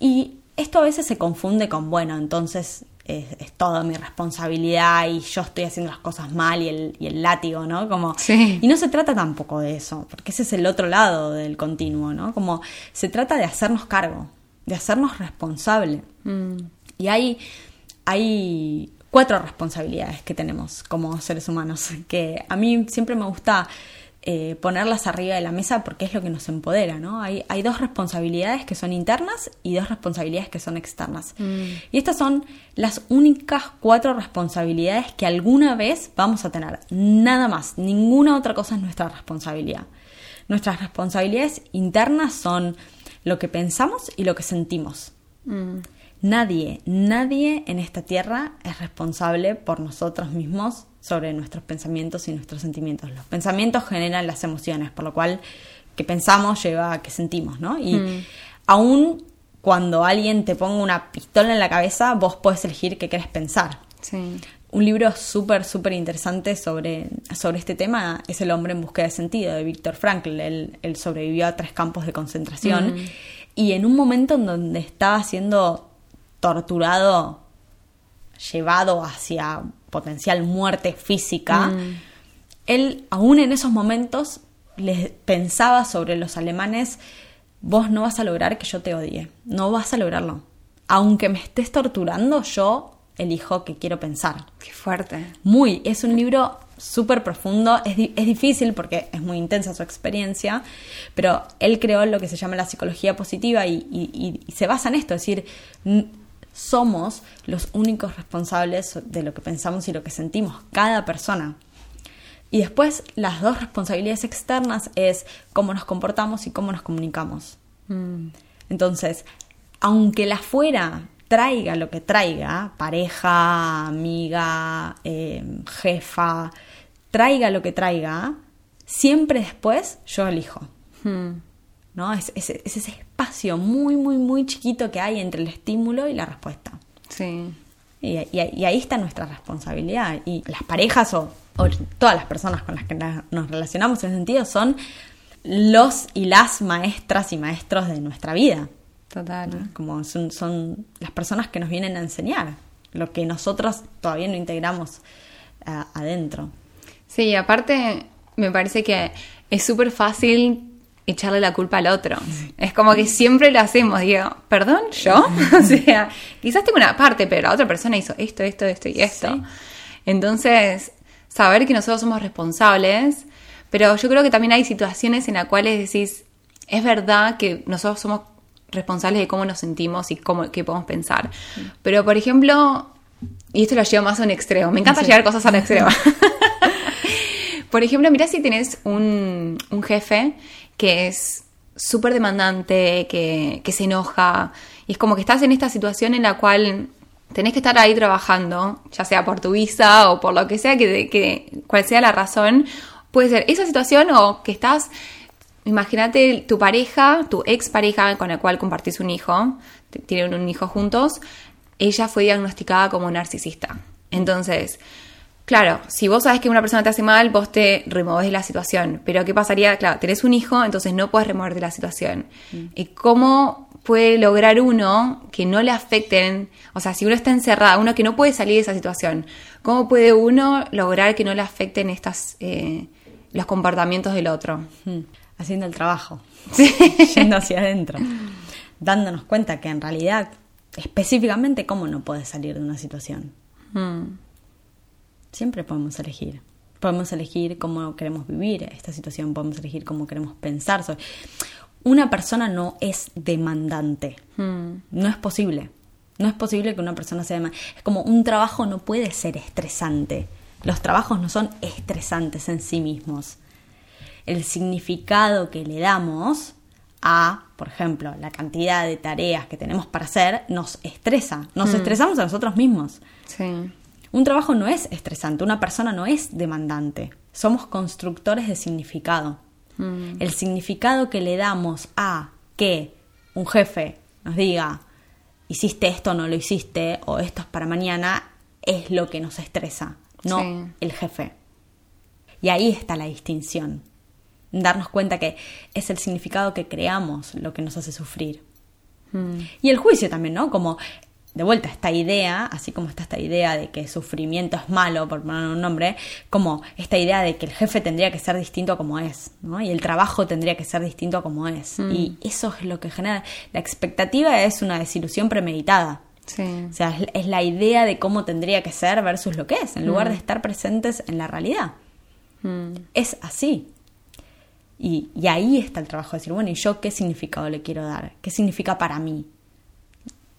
Y esto a veces se confunde con, bueno, entonces es, toda mi responsabilidad y yo estoy haciendo las cosas mal y el, y el látigo, ¿no? Como, Y no se trata tampoco de eso, porque ese es el otro lado del continuo, ¿no? Como se trata de hacernos cargo, de hacernos responsable. Mm. Y hay, hay cuatro responsabilidades que tenemos como seres humanos, que a mí siempre me gusta eh, ponerlas arriba de la mesa porque es lo que nos empodera, ¿no? Hay, hay dos responsabilidades que son internas y dos responsabilidades que son externas. Mm. Y estas son las únicas cuatro responsabilidades que alguna vez vamos a tener. Nada más, ninguna otra cosa es nuestra responsabilidad. Nuestras responsabilidades internas son lo que pensamos y lo que sentimos. Mm. Nadie, nadie en esta tierra es responsable por nosotros mismos sobre nuestros pensamientos y nuestros sentimientos. Los pensamientos generan las emociones, por lo cual que pensamos lleva a que sentimos, ¿no? Y mm. aún cuando alguien te ponga una pistola en la cabeza, vos podés elegir qué querés pensar. Sí. Un libro súper, súper interesante sobre, sobre este tema es El hombre en búsqueda de sentido, de Víctor Frankl. Él, sobrevivió a tres campos de concentración mm. y en un momento en donde estaba siendo torturado, llevado hacia potencial muerte física, mm. él aún en esos momentos les pensaba sobre los alemanes, vos no vas a lograr que yo te odie, no vas a lograrlo. Aunque me estés torturando, yo elijo que quiero pensar. Qué fuerte. Muy, es un libro súper profundo, es, es, difícil porque es muy intensa su experiencia, pero él creó lo que se llama la psicología positiva y, y se basa en esto, es decir, somos los únicos responsables de lo que pensamos y lo que sentimos, cada persona. Y después las dos responsabilidades externas es cómo nos comportamos y cómo nos comunicamos. Mm. Entonces, aunque la fuera traiga lo que traiga, pareja, amiga, eh, jefa, traiga lo que traiga, siempre después yo elijo. Mm. ¿No? Es, ese espacio muy, muy, muy chiquito que hay entre el estímulo y la respuesta. Sí. Y, ahí está nuestra responsabilidad. Y las parejas o, todas las personas con las que nos relacionamos en ese sentido son los y las maestras y maestros de nuestra vida. Total. Como son, son, las personas que nos vienen a enseñar lo que nosotros todavía no integramos eh, adentro. Sí, aparte me parece que es súper fácil echarle la culpa al otro. Es como que siempre lo hacemos, digo, perdón, yo, o sea, quizás tengo una parte, pero la otra persona hizo esto, esto, esto y esto. Entonces, saber que nosotros somos responsables, pero yo creo que también hay situaciones en las cuales decís, es verdad que nosotros somos responsables de cómo nos sentimos y cómo qué podemos pensar. Pero, por ejemplo, y esto lo llevo más a un extremo, me encanta llevar cosas a un extremo. por ejemplo, mira si tenés un, un jefe que es súper demandante, que, se enoja, y es como que estás en esta situación en la cual tenés que estar ahí trabajando, ya sea por tu visa o por lo que sea, que, que cual sea la razón, puede ser esa situación o que estás, imagínate tu pareja, tu ex pareja con la cual compartís un hijo, tienen un hijo juntos, ella fue diagnosticada como narcisista. Entonces, claro, si vos sabes que una persona te hace mal, vos te removés de la situación. Pero ¿qué pasaría? Claro, tenés un hijo, entonces no puedes remover de la situación. ¿Y cómo puede lograr uno que no le afecten? O sea, si uno está encerrado, uno que no puede salir de esa situación, ¿cómo puede uno lograr que no le afecten estas, eh, los comportamientos del otro? Hmm. Haciendo el trabajo, yendo hacia adentro, dándonos cuenta que en realidad, específicamente, ¿cómo no puedes salir de una situación? Hmm. Siempre podemos elegir. Podemos elegir cómo queremos vivir esta situación, podemos elegir cómo queremos pensar. Una persona no es demandante. Hmm. No es posible. No es posible que una persona sea demandante. Es como un trabajo no puede ser estresante. Los trabajos no son estresantes en sí mismos. El significado que le damos a, por ejemplo, la cantidad de tareas que tenemos para hacer nos estresa. Nos estresamos a nosotros mismos. Sí. Un trabajo no es estresante, una persona no es demandante. Somos constructores de significado. Mm. El significado que le damos a que un jefe nos diga, hiciste esto o no lo hiciste, o esto es para mañana, es lo que nos estresa, no Sí. el jefe. Y ahí está la distinción. Darnos cuenta que es el significado que creamos lo que nos hace sufrir. Mm. Y el juicio también, ¿no? Como de vuelta esta idea, así como está esta idea de que sufrimiento es malo, por poner un nombre, como esta idea de que el jefe tendría que ser distinto a como es, ¿no? Y el trabajo tendría que ser distinto a como es. Y eso es lo que genera. La expectativa es una desilusión premeditada. Sí. O sea, es, es la idea de cómo tendría que ser versus lo que es, en lugar de estar presentes en la realidad. Mm. Es así. Y, y ahí está el trabajo de decir, bueno, ¿y yo qué significado le quiero dar? ¿Qué significa para mí?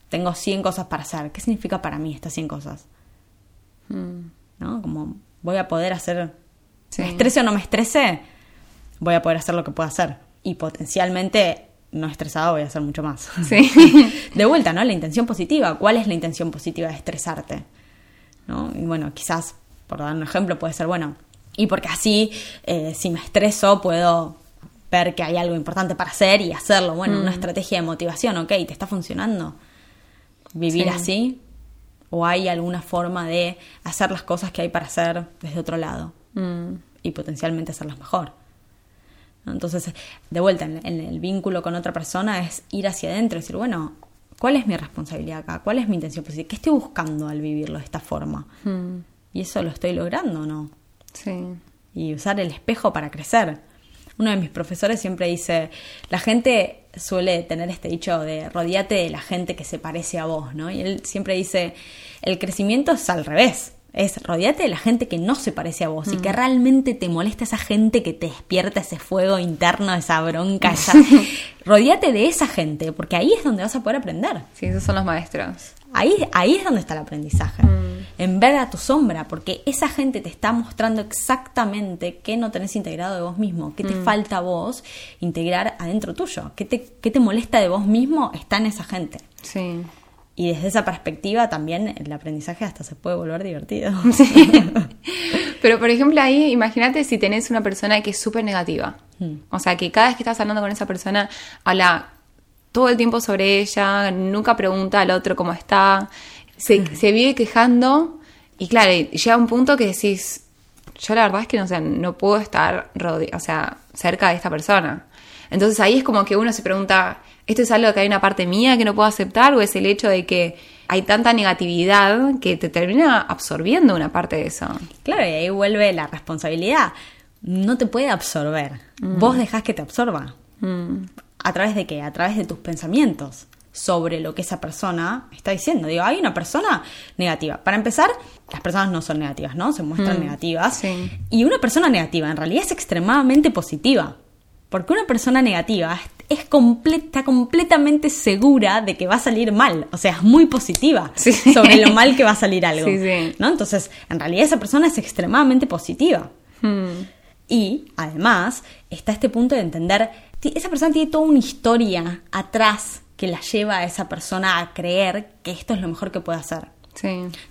Tengo 100 cosas para hacer. ¿Qué significa para mí estas 100 cosas? Mm. ¿No? Como voy a poder hacer... Sí. Me estrese o no me estrese, voy a poder hacer lo que pueda hacer. Y potencialmente, no estresado, voy a hacer mucho más. Sí. De vuelta, ¿no? La intención positiva. ¿Cuál es la intención positiva de estresarte? ¿No? Y bueno, quizás, por dar un ejemplo, puede ser, bueno, y porque así, eh, si me estreso, puedo ver que hay algo importante para hacer y hacerlo. Bueno, una estrategia de motivación, ok, ¿te está funcionando? ¿Vivir Sí. así? ¿O hay alguna forma de hacer las cosas que hay para hacer desde otro lado? Mm. y potencialmente hacerlas mejor. Entonces, de vuelta, en, en el vínculo con otra persona es ir hacia adentro y decir, bueno, ¿cuál es mi responsabilidad acá? ¿Cuál es mi intención positiva? ¿Qué estoy buscando al vivirlo de esta forma? Mm. ¿Y eso lo estoy logrando o no? Sí. y usar el espejo para crecer. Uno de mis profesores siempre dice, la gente suele tener este dicho de rodeate de la gente que se parece a vos, ¿no? Y él siempre dice, el crecimiento es al revés. Es rodeate de la gente que no se parece a vos y que realmente te molesta esa gente que te despierta ese fuego interno, esa bronca, esa... rodeate de esa gente, porque ahí es donde vas a poder aprender. Sí, esos son los maestros. Ahí, ahí es donde está el aprendizaje. En ver a tu sombra, porque esa gente te está mostrando exactamente qué no tenés integrado de vos mismo, qué te falta a vos integrar adentro tuyo, qué te, qué te molesta de vos mismo está en esa gente. Sí. Y desde esa perspectiva también el aprendizaje hasta se puede volver divertido. Pero, por ejemplo, ahí, imagínate si tenés una persona que es súper negativa. O sea, que cada vez que estás hablando con esa persona, habla todo el tiempo sobre ella, nunca pregunta al otro cómo está, se, se vive quejando. Y claro, llega un punto que decís, yo la verdad es que no, sé, no puedo estar o sea, cerca de esta persona. Entonces ahí es como que uno se pregunta, ¿esto es algo que hay una parte mía que no puedo aceptar o es el hecho de que hay tanta negatividad que te termina absorbiendo una parte de eso? Claro, y ahí vuelve la responsabilidad. No te puede absorber. Vos dejás que te absorba. Mm, ¿A través de qué? A través de tus pensamientos sobre lo que esa persona está diciendo. Digo, hay una persona negativa. Para empezar, las personas no son negativas, ¿no? Se muestran negativas. sí. Y una persona negativa en realidad es extremadamente positiva. Porque una persona negativa es comple- está completamente segura de que va a salir mal. O sea, es muy positiva Sí. sobre lo mal que va a salir algo. Sí, sí. ¿no? Entonces, en realidad esa persona es extremadamente positiva. mm, Y además está este punto de entender, esa persona tiene toda una historia atrás que la lleva a esa persona a creer que esto es lo mejor que puede hacer.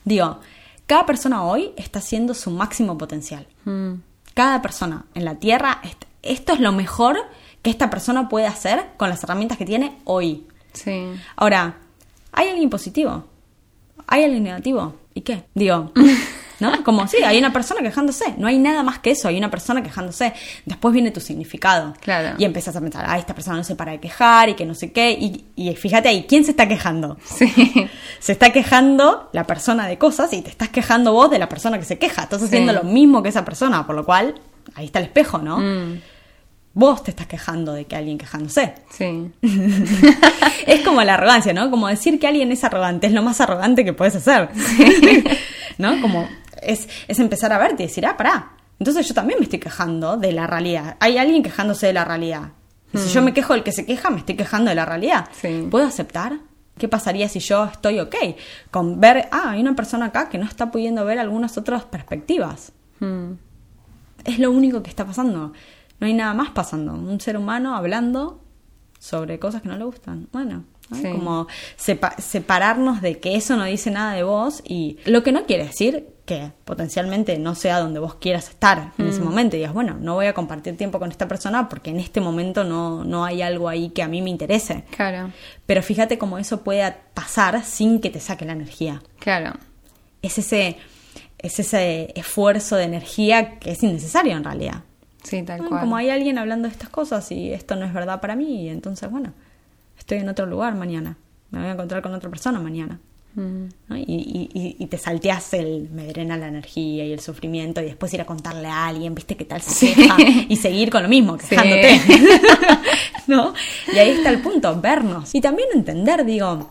Digo, cada persona hoy está haciendo su máximo potencial. mm, Cada persona en la Tierra, esto es lo mejor que esta persona puede hacer con las herramientas que tiene hoy. sí. Ahora, ¿hay alguien positivo? ¿Hay alguien negativo? ¿y qué? Digo, ¿no? Como, sí, hay una persona quejándose, no hay nada más que eso, hay una persona quejándose. Después viene tu significado. Claro. Y empiezas a pensar, ah, esta persona no se para de quejar y que no sé qué. Y, y fíjate ahí, ¿quién se está quejando? Sí. Se está quejando la persona de cosas y te estás quejando vos de la persona que se queja. Estás haciendo Sí. lo mismo que esa persona, por lo cual, ahí está el espejo, ¿no? Mm, Vos te estás quejando de que alguien quejándose. sí. es como la arrogancia, ¿no? Como decir que alguien es arrogante es lo más arrogante que puedes hacer. ¿No? Como es, es empezar a verte y decir, ah, pará. Entonces yo también me estoy quejando de la realidad. Hay alguien quejándose de la realidad. Y si yo me quejo del que se queja, me estoy quejando de la realidad. Sí. ¿Puedo aceptar? ¿Qué pasaría si yo estoy ok? Con ver, ah, hay una persona acá que no está pudiendo ver algunas otras perspectivas. Mm, Es lo único que está pasando. No hay nada más pasando. Un ser humano hablando sobre cosas que no le gustan. Bueno, ¿no? Sí. como sepa- separarnos de que eso no dice nada de vos y lo que no quiere decir que potencialmente no sea donde vos quieras estar en ese momento y digas, bueno, no voy a compartir tiempo con esta persona porque en este momento no, no hay algo ahí que a mí me interese. claro, Pero fíjate cómo eso puede pasar sin que te saque la energía claro. es ese, es ese esfuerzo de energía que es innecesario en realidad. Sí, tal Bueno, cual. como hay alguien hablando de estas cosas y esto no es verdad para mí, y entonces, bueno, estoy en otro lugar mañana. Me voy a encontrar con otra persona mañana. Mm, ¿no? Y, y- y- y te salteas el me drena la energía y el sufrimiento y después ir a contarle a alguien, viste qué tal se Sí. queja y seguir con lo mismo, Sí. quejándote. ¿No? Y ahí está el punto, vernos. Y también entender, digo,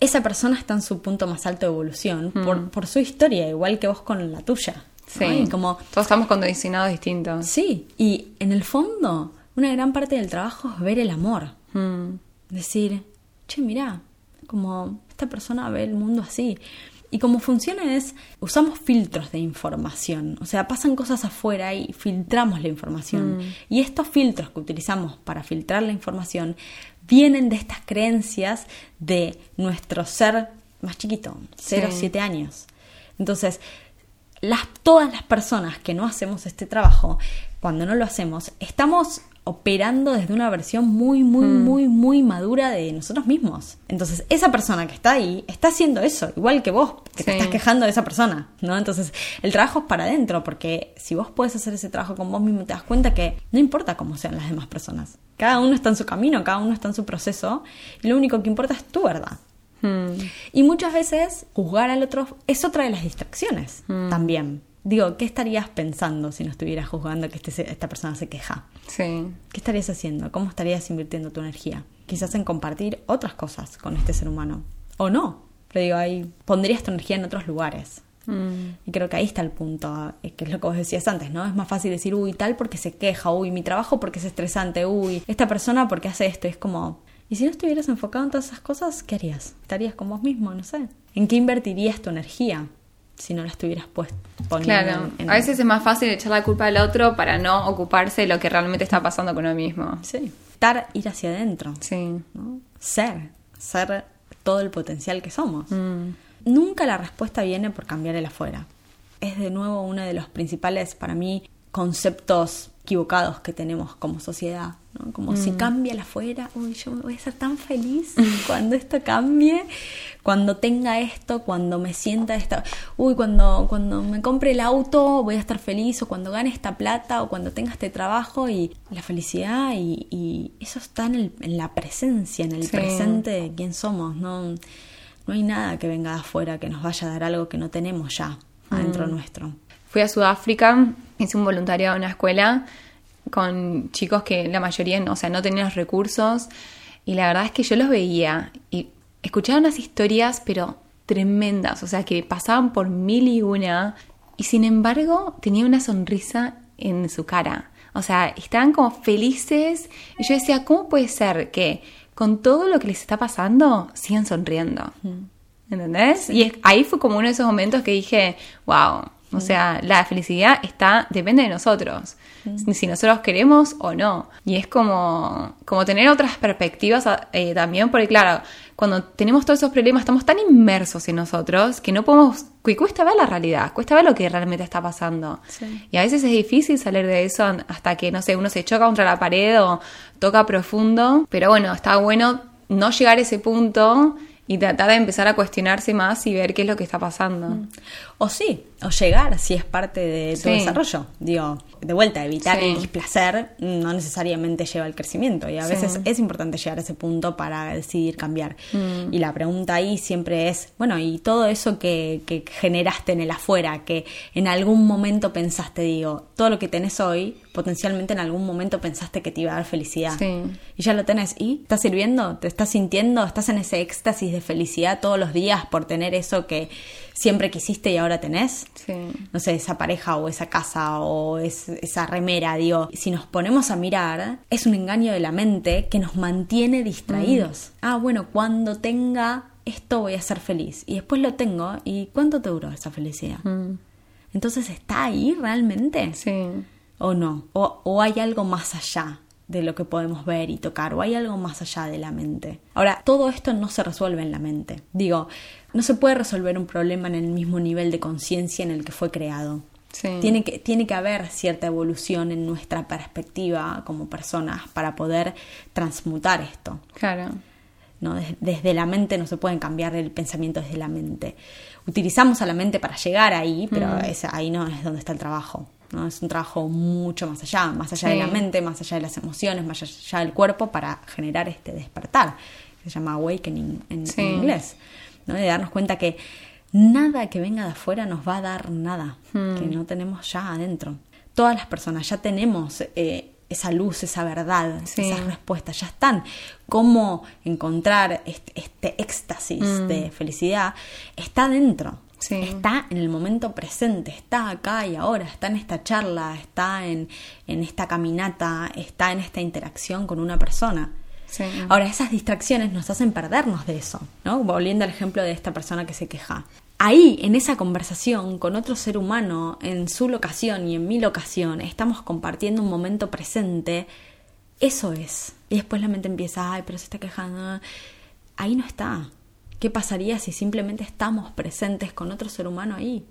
esa persona está en su punto más alto de evolución por, por su historia, igual que vos con la tuya. Sí. Como Todos estamos condicionados distintos. Sí, y en el fondo, una gran parte del trabajo es ver el amor. Mm, Decir, che, mirá, como esta persona ve el mundo así. Y como funciona es, usamos filtros de información, o sea, pasan cosas afuera y filtramos la información. Y estos filtros que utilizamos para filtrar la información vienen de estas creencias de nuestro ser más chiquito, 0 Sí. 7 años. Entonces, las, todas las personas que no hacemos este trabajo, cuando no lo hacemos, estamos operando desde una versión muy, muy, muy, muy madura de nosotros mismos. Entonces, esa persona que está ahí está haciendo eso, igual que vos, que te estás quejando de esa persona, ¿no? Entonces, el trabajo es para adentro, porque si vos puedes hacer ese trabajo con vos mismo, te das cuenta que no importa cómo sean las demás personas. Cada uno está en su camino, cada uno está en su proceso, y lo único que importa es tu verdad. Mm, Y muchas veces juzgar al otro es otra de las distracciones también. Digo, ¿qué estarías pensando si no estuvieras juzgando que este esta persona se queja? sí. ¿Qué estarías haciendo? ¿Cómo estarías invirtiendo tu energía? Quizás en compartir otras cosas con este ser humano. O no. Pero digo, ahí pondrías tu energía en otros lugares. Mm, Y creo que ahí está el punto, eh, que es lo que vos decías antes, ¿no? Es más fácil decir, uy, tal porque se queja, uy, mi trabajo porque es estresante, uy, esta persona porque hace esto. Es como, ¿y si no estuvieras enfocado en todas esas cosas, qué harías? ¿Estarías con vos mismo? No sé. ¿En qué invertirías tu energía si no la estuvieras pues poniendo Claro, en- en- a veces es más fácil echar la culpa al otro para no ocuparse de lo que realmente está pasando con uno mismo. Sí. Estar, ir hacia adentro. Sí. ¿no? Ser, ser todo el potencial que somos. Mm, Nunca la respuesta viene por cambiar el afuera. Es de nuevo uno de los principales, para mí, conceptos equivocados que tenemos como sociedad. ¿no? Como si cambia el afuera, uy, yo voy a ser tan feliz cuando esto cambie, cuando tenga esto, cuando me sienta esta, uy, cuando, cuando me compre el auto voy a estar feliz, o cuando gane esta plata, o cuando tenga este trabajo, y la felicidad, y, y eso está en, el- en la presencia, en el Sí. presente de quién somos, ¿no? No hay nada que venga de afuera que nos vaya a dar algo que no tenemos ya adentro nuestro. Fui a Sudáfrica, hice un voluntariado en una escuela con chicos que la mayoría, o sea, no tenían los recursos y la verdad es que yo los veía y escuchaba unas historias pero tremendas, o sea, que pasaban por mil y una y sin embargo tenía una sonrisa en su cara. O sea, estaban como felices y yo decía, ¿cómo puede ser que con todo lo que les está pasando sigan sonriendo? ¿Entendés? Y ahí fue como uno de esos momentos que dije, wow, o sea, la felicidad está, depende de nosotros, si nosotros queremos o no. Y es como, como tener otras perspectivas eh, también, porque claro, cuando tenemos todos esos problemas estamos tan inmersos en nosotros que no podemos, que cuesta ver la realidad, cuesta ver lo que realmente está pasando. Sí. Y a veces es difícil salir de eso hasta que, no sé, uno se choca contra la pared o toca profundo, pero bueno, está bueno no llegar a ese punto y tratar de empezar a cuestionarse más y ver qué es lo que está pasando. Mm. O sí, o llegar si es parte de tu Sí. desarrollo. Digo, de vuelta, evitar Sí. el displacer no necesariamente lleva al crecimiento y a Sí. veces es importante llegar a ese punto para decidir cambiar. Mm. Y la pregunta ahí siempre es, bueno, y todo eso que, que generaste en el afuera, que en algún momento pensaste, digo, todo lo que tenés hoy, potencialmente en algún momento pensaste que te iba a dar felicidad. Sí. Y ya lo tenés. ¿Y estás sirviendo? ¿Te estás sintiendo? ¿Estás en ese éxtasis de felicidad todos los días por tener eso que siempre quisiste y ahora tenés? Sí. No sé, esa pareja o esa casa o es- esa remera, digo, si nos ponemos a mirar, es un engaño de la mente que nos mantiene distraídos. Ah, bueno, cuando tenga esto voy a ser feliz. Y después lo tengo, ¿y cuánto te duró esa felicidad? Mm. Entonces, ¿está ahí realmente? Sí. o no, o, o hay algo más allá de lo que podemos ver y tocar, o hay algo más allá de la mente. Ahora, todo esto no se resuelve en la mente. Digo, no se puede resolver un problema en el mismo nivel de conciencia en el que fue creado. Sí. Tiene que, tiene que haber cierta evolución en nuestra perspectiva como personas para poder transmutar esto. Claro. ¿no? Des- Desde la mente no se pueden cambiar el pensamiento desde la mente. Utilizamos a la mente para llegar ahí, pero es- ahí no es donde está el trabajo. ¿no? Es un trabajo mucho más allá, más allá de la mente, más allá de las emociones, más allá del cuerpo, para generar este despertar, que se llama awakening en, Sí. en inglés. ¿No? De darnos cuenta que nada que venga de afuera nos va a dar nada que no tenemos ya adentro. Todas las personas ya tenemos eh, esa luz, esa verdad, Sí. esas respuestas, ya están. Cómo encontrar este, este éxtasis de felicidad está dentro. Sí. Está en el momento presente, está acá y ahora, está en esta charla, está en, en esta caminata, está en esta interacción con una persona. Ahora, esas distracciones nos hacen perdernos de eso, ¿no? Volviendo al ejemplo de esta persona que se queja. Ahí, en esa conversación con otro ser humano, en su locación y en mi locación, estamos compartiendo un momento presente. Eso es. Y después la mente empieza, ay, pero se está quejando. Ahí no está. ¿Qué pasaría si simplemente estamos presentes con otro ser humano ahí?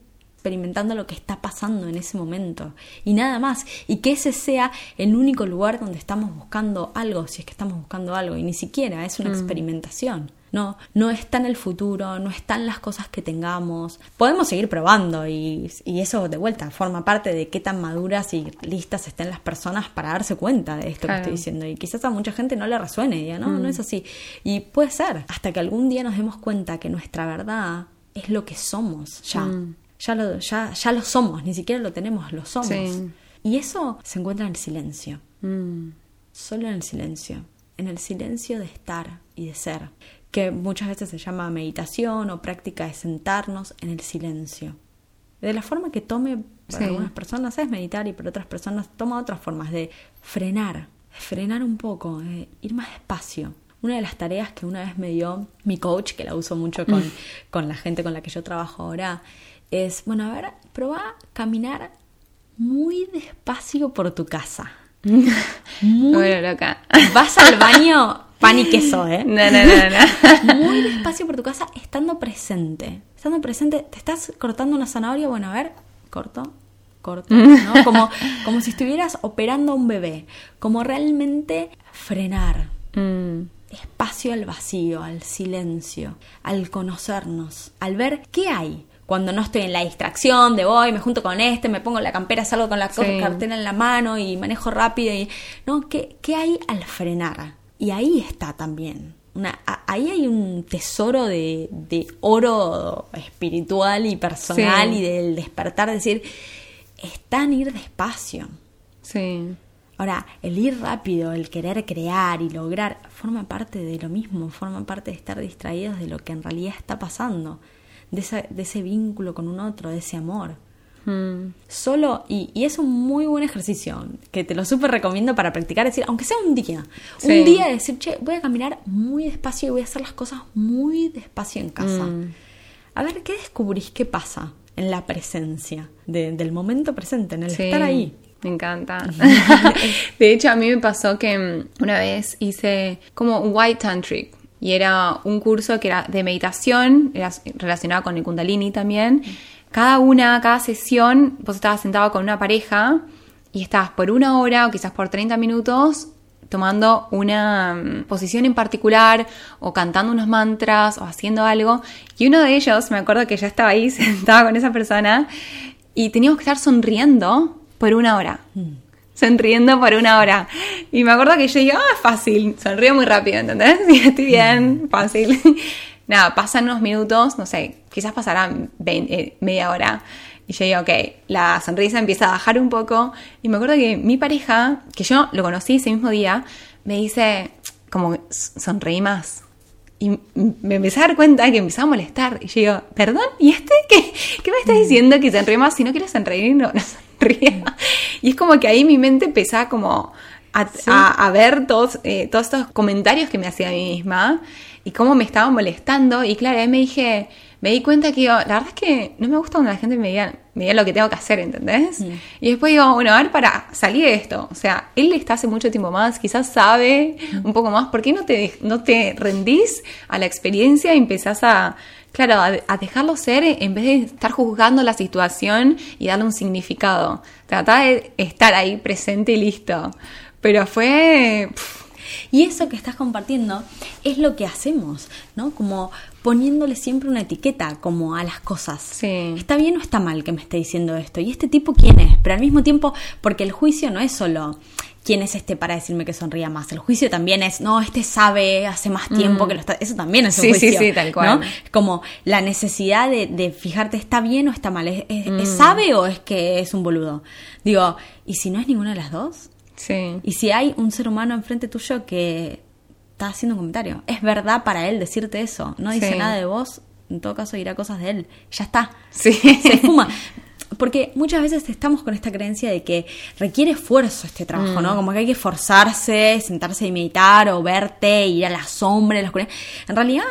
Experimentando lo que está pasando en ese momento. Y nada más. Y que ese sea el único lugar donde estamos buscando algo si es que estamos buscando algo. Y ni siquiera es una experimentación no no está en el futuro no están las cosas que tengamos. Podemos seguir probando y, y eso de vuelta forma parte de qué tan maduras y listas estén las personas para darse cuenta de esto Claro. que estoy diciendo. Y quizás a mucha gente no le resuene y diga no no es así y puede ser. Hasta que algún día nos demos cuenta que nuestra verdad es lo que somos ya ya lo, ya, ya lo somos, ni siquiera lo tenemos, lo somos. Sí. Y eso se encuentra en el silencio, Mm. solo en el silencio, en el silencio de estar y de ser, que muchas veces se llama meditación o práctica de sentarnos en el silencio. De la forma que tome para Sí. algunas personas es meditar y para otras personas toma otras formas de frenar, frenar un poco, de ir más despacio. Una de las tareas que una vez me dio mi coach, que la uso mucho con, con la gente con la que yo trabajo ahora, es, bueno, a ver, probá a caminar muy despacio por tu casa. Muy Bueno, loca. Vas al baño, pan y queso, ¿eh? No, no, no, no. Muy despacio por tu casa, estando presente. Estando presente, te estás cortando una zanahoria, bueno, a ver, corto, corto, ¿no? Como, como si estuvieras operando a un bebé. Como realmente frenar. Mm. Espacio al vacío, al silencio, al conocernos, al ver qué hay. Cuando no estoy en la distracción de voy, me junto con este, me pongo la campera, salgo con la Sí. cartera en la mano y manejo rápido y no, ¿qué, qué hay al frenar? Y ahí está también. Una, a- ahí hay un tesoro de, de oro espiritual y personal Sí. y del despertar, decir, está en ir despacio. Sí. Ahora, el ir rápido, el querer crear y lograr, forma parte de lo mismo, forma parte de estar distraídos de lo que en realidad está pasando, de, esa- de ese vínculo con un otro, de ese amor. Mm. Solo, y, y es un muy buen ejercicio, que te lo súper recomiendo para practicar, decir, aunque sea un día, Sí. un día de decir, che, voy a caminar muy despacio y voy a hacer las cosas muy despacio en casa. Mm. A ver, ¿qué descubrís que pasa en la presencia, de- del momento presente, en el Sí, estar ahí? Me encanta. de hecho, a mí me pasó que mm, una vez hice como White Tantric. Y era un curso que era de meditación, era relacionado con el Kundalini también. Cada una, cada sesión, vos estabas sentado con una pareja y estabas por una hora o quizás por 30 minutos tomando una mm, posición en particular o cantando unos mantras o haciendo algo. Y uno de ellos, me acuerdo que ya estaba ahí sentada con esa persona y teníamos que estar sonriendo por una hora. Mm. Sonriendo por una hora. Y me acuerdo que yo digo, ah, fácil, sonrío muy rápido, ¿entendés? Y estoy bien, fácil. Nada, pasan unos minutos, no sé, quizás pasarán eh, media hora. Y yo digo, ok, la sonrisa empieza a bajar un poco. Y me acuerdo que mi pareja, que yo lo conocí ese mismo día, me dice, como, sonreí más. Y me empecé a dar cuenta que empezaba a molestar. Y yo digo, perdón, ¿y este qué, qué me estás diciendo que sonríe más? Si no quieres sonreír, no, no sonríe. Y es como que ahí mi mente empezaba como a, ver todos, eh, todos estos comentarios que me hacía a mí misma y cómo me estaba molestando. Y claro, ahí me dije, me di cuenta que la verdad es que no me gusta cuando la gente me diga, diga lo que tengo que hacer, ¿entendés? Mm. Y después digo, bueno, a ver, para salir de esto. O sea, él está hace mucho tiempo más, quizás sabe mm. un poco más. ¿Por qué no te, no te rendís a la experiencia y empezás a, claro, a, dejarlo ser en vez de estar juzgando la situación y darle un significado? Trata de estar ahí presente y listo. Pero fue... Y eso que estás compartiendo es lo que hacemos, ¿no? Como poniéndole siempre una etiqueta como a las cosas. Sí. ¿Está bien o está mal que me esté diciendo esto? ¿Y este tipo quién es? Pero al mismo tiempo, porque el juicio no es solo quién es este para decirme que sonría más. El juicio también es, no, este sabe hace más tiempo mm. que lo está. Eso también es un juicio. Sí, sí, tal cual. ¿no? Como la necesidad de, fijarte, ¿está bien o está mal? ¿Es, mm. sabe o es que es un boludo? Digo, ¿y si no es ninguna de las dos? Sí. Y si hay un ser humano enfrente tuyo que está haciendo un comentario. Es verdad para él decirte eso. No dice nada de vos, en todo caso dirá cosas de él. Ya está. Sí. Se esfuma. Porque muchas veces estamos con esta creencia de que requiere esfuerzo este trabajo, ¿no? Mm. Como que hay que esforzarse, sentarse y meditar o verte, ir a la sombra, la En realidad,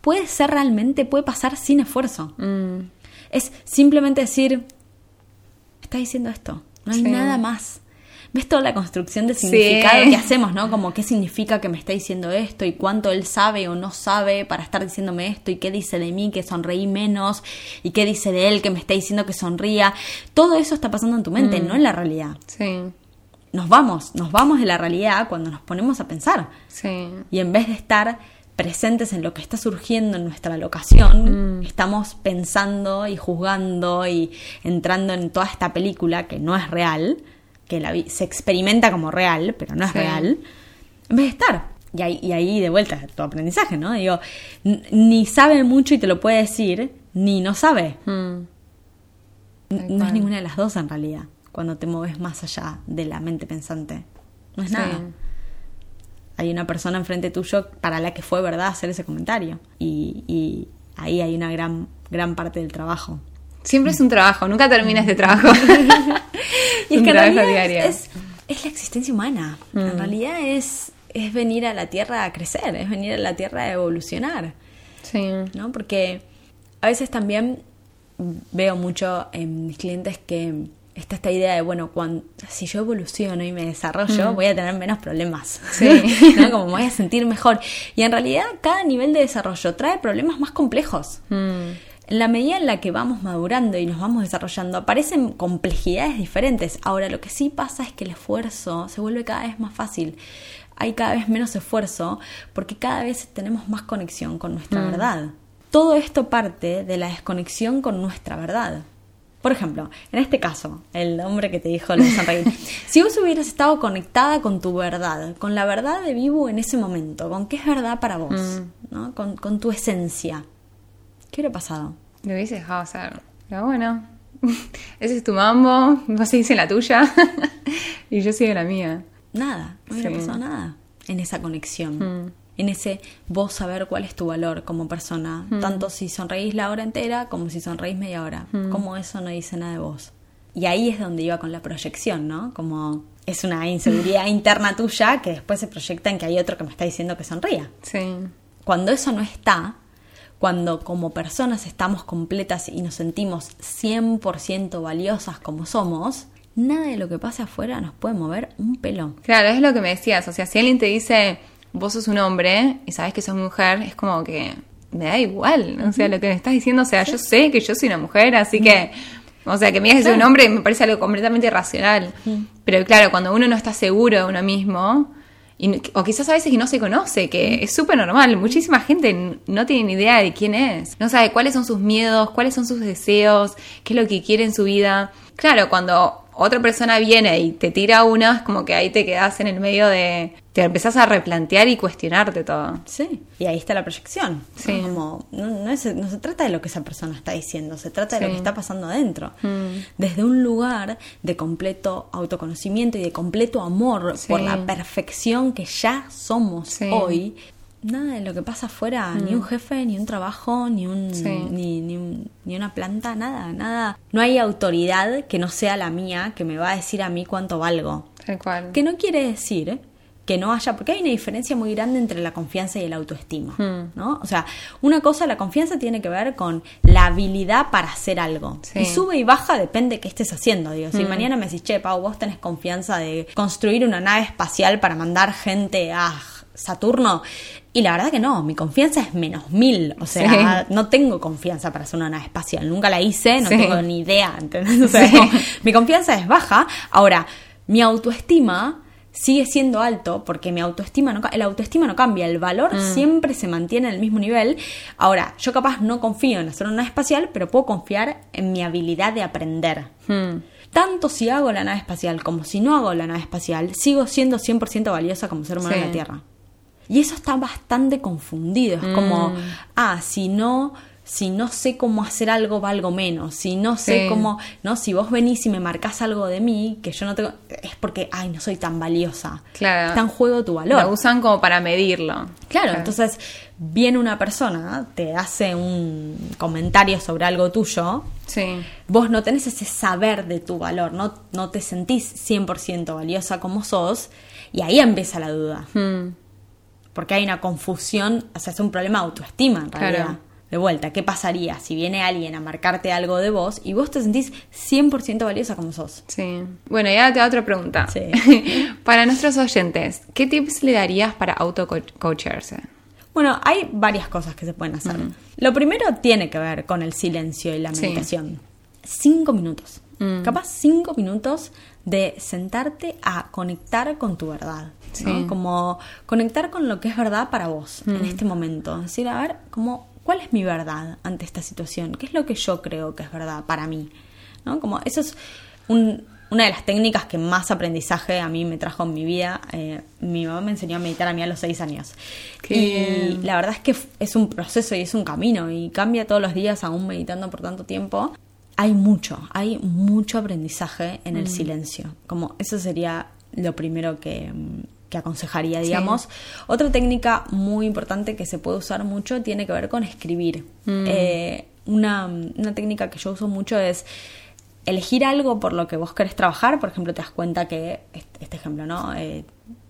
puede ser realmente, puede pasar sin esfuerzo. Mm. Es simplemente decir, está diciendo esto, no hay nada más ves toda la construcción de significado que hacemos, ¿no? Como qué significa que me está diciendo esto y cuánto él sabe o no sabe para estar diciéndome esto y qué dice de mí que sonreí menos y qué dice de él que me está diciendo que sonría. Todo eso está pasando en tu mente, mm. no en la realidad. Sí. Nos vamos, nos vamos de la realidad cuando nos ponemos a pensar. Sí. Y en vez de estar presentes en lo que está surgiendo en nuestra locación, mm. estamos pensando y juzgando y entrando en toda esta película que no es real que la, se experimenta como real, pero no es real, en vez de estar. Y ahí, y ahí de vuelta tu aprendizaje, ¿no? Digo, ni sabe mucho y te lo puede decir, ni no sabe. Hmm. No es ninguna de las dos en realidad, cuando te mueves más allá de la mente pensante. No es nada. Hay una persona enfrente tuyo para la que fue verdad hacer ese comentario. Y, y ahí hay una gran, gran parte del trabajo. Siempre es un trabajo, nunca termina este trabajo. y es que en realidad es, es, la existencia humana. En mm. realidad es, es venir a la Tierra a crecer, es venir a la Tierra a evolucionar. Sí. ¿No? Porque a veces también veo mucho en mis clientes que está esta idea de, bueno, cuando, si yo evoluciono y me desarrollo, mm. voy a tener menos problemas. Sí. ¿no? Como me voy a sentir mejor. Y en realidad cada nivel de desarrollo trae problemas más complejos. Mm en la medida en la que vamos madurando y nos vamos desarrollando, aparecen complejidades diferentes. Ahora, lo que sí pasa es que el esfuerzo se vuelve cada vez más fácil. Hay cada vez menos esfuerzo porque cada vez tenemos más conexión con nuestra mm. verdad. Todo esto parte de la desconexión con nuestra verdad. Por ejemplo, en este caso, el hombre que te dijo lo de sonreír. si vos hubieras estado conectada con tu verdad, con la verdad de vivo en ese momento, con qué es verdad para vos, mm. ¿no? con, con tu esencia, ¿Qué hubiera pasado? Lo hubiese dejado hacer. Pero bueno, ese es tu mambo, vos seguís la tuya y yo sigo la mía. Nada, no hubiera pasado nada en esa conexión. Mm. En ese vos saber cuál es tu valor como persona, mm. tanto si sonreís la hora entera como si sonreís media hora. Mm. Como eso no dice nada de vos. Y ahí es donde iba con la proyección, ¿no? Como es una inseguridad interna tuya que después se proyecta en que hay otro que me está diciendo que sonría. Sí. Cuando eso no está, cuando como personas estamos completas y nos sentimos 100% valiosas como somos, nada de lo que pase afuera nos puede mover un pelo. Claro, es lo que me decías. O sea, si alguien te dice, vos sos un hombre y sabes que sos mujer, es como que me da igual. O sea, lo que me estás diciendo, o sea, yo sé que yo soy una mujer, así que. O sea, que me digas que soy un hombre me parece algo completamente irracional. Pero claro, cuando uno no está seguro de uno mismo, y- o quizás a veces que no se conoce, que es súper normal. Muchísima gente no tiene ni idea de quién es. No sabe cuáles son sus miedos, cuáles son sus deseos, qué es lo que quiere en su vida. Claro, cuando otra persona viene y te tira una, es como que ahí te quedas en el medio de... Te empezás a replantear y cuestionarte todo. Sí, y ahí está la proyección. Sí. Como, no, no es- no se trata de lo que esa persona está diciendo, se trata de Sí. lo que está pasando adentro. Mm. Desde un lugar de completo autoconocimiento y de completo amor Sí. por la perfección que ya somos hoy. Nada de lo que pasa afuera, ni un jefe, ni un trabajo, ni un, Mm. Sí. ni, ni un- ni una planta, nada, nada. No hay autoridad que no sea la mía que me va a decir a mí cuánto valgo. Tal cual. Que no quiere decir que no haya, porque hay una diferencia muy grande entre la confianza y el autoestima, Hmm. ¿no? O sea, una cosa, la confianza tiene que ver con la habilidad para hacer algo. Sí. Y sube y baja depende de qué estés haciendo, digo. Si Hmm. mañana me decís, che, Pau, vos tenés confianza de construir una nave espacial para mandar gente a Saturno, y la verdad que no, mi confianza es menos mil, o sea, no tengo confianza para hacer una nave espacial, nunca la hice, no Sí. tengo ni idea, ¿entendés? O sea, Sí. como, mi confianza es baja. Ahora, mi autoestima sigue siendo alto porque mi autoestima no el autoestima no cambia, el valor Mm. siempre se mantiene en el mismo nivel. Ahora, yo capaz no confío en hacer una nave espacial, pero puedo confiar en mi habilidad de aprender. Hmm. Tanto si hago la nave espacial como si no hago la nave espacial, sigo siendo 100% valiosa como ser humano Sí. en la Tierra. Y eso está bastante confundido. Es como, Mm. ah, si no, si no sé cómo hacer algo, valgo menos. Si no sé Sí. cómo, no, si vos venís y me marcás algo de mí que yo no tengo, es porque, ay, no soy tan valiosa. Claro. Está en juego tu valor. Lo usan como para medirlo. Claro, entonces viene una persona, te hace un comentario sobre algo tuyo, Sí. vos no tenés ese saber de tu valor, no, no te sentís 100% valiosa como sos, y ahí empieza la duda. Hmm. Porque hay una confusión, o sea, es un problema de autoestima en Claro. realidad. De vuelta, ¿qué pasaría si viene alguien a marcarte algo de vos y vos te sentís 100% valiosa como sos? Sí. Bueno, y ahora te hago otra pregunta. Sí. para nuestros oyentes, ¿qué tips le darías para auto-coacharse? Bueno, hay varias cosas que se pueden hacer. Lo primero tiene que ver con el silencio y la Sí. meditación. Cinco minutos. Mm. Capaz cinco minutos de sentarte a conectar con tu verdad. ¿no? Sí. Como conectar con lo que es verdad para vos en este momento. Es decir, a ver, como, ¿cuál es mi verdad ante esta situación? ¿Qué es lo que yo creo que es verdad para mí? ¿No? Como eso es un- una de las técnicas que más aprendizaje a mí me trajo en mi vida. Eh, mi mamá me enseñó a meditar a mí a los seis años. Qué y bien. la verdad es que es un proceso y es un camino y cambia todos los días aún meditando por tanto tiempo. Hay mucho, hay mucho aprendizaje en Mm. el silencio. Como eso sería lo primero que, mm, que aconsejaría, digamos. Otra técnica muy importante que se puede usar mucho tiene que ver con escribir. Mm. Eh, una, una técnica que yo uso mucho es elegir algo por lo que vos querés trabajar. Por ejemplo, te das cuenta que, este, este ejemplo, ¿no? Eh,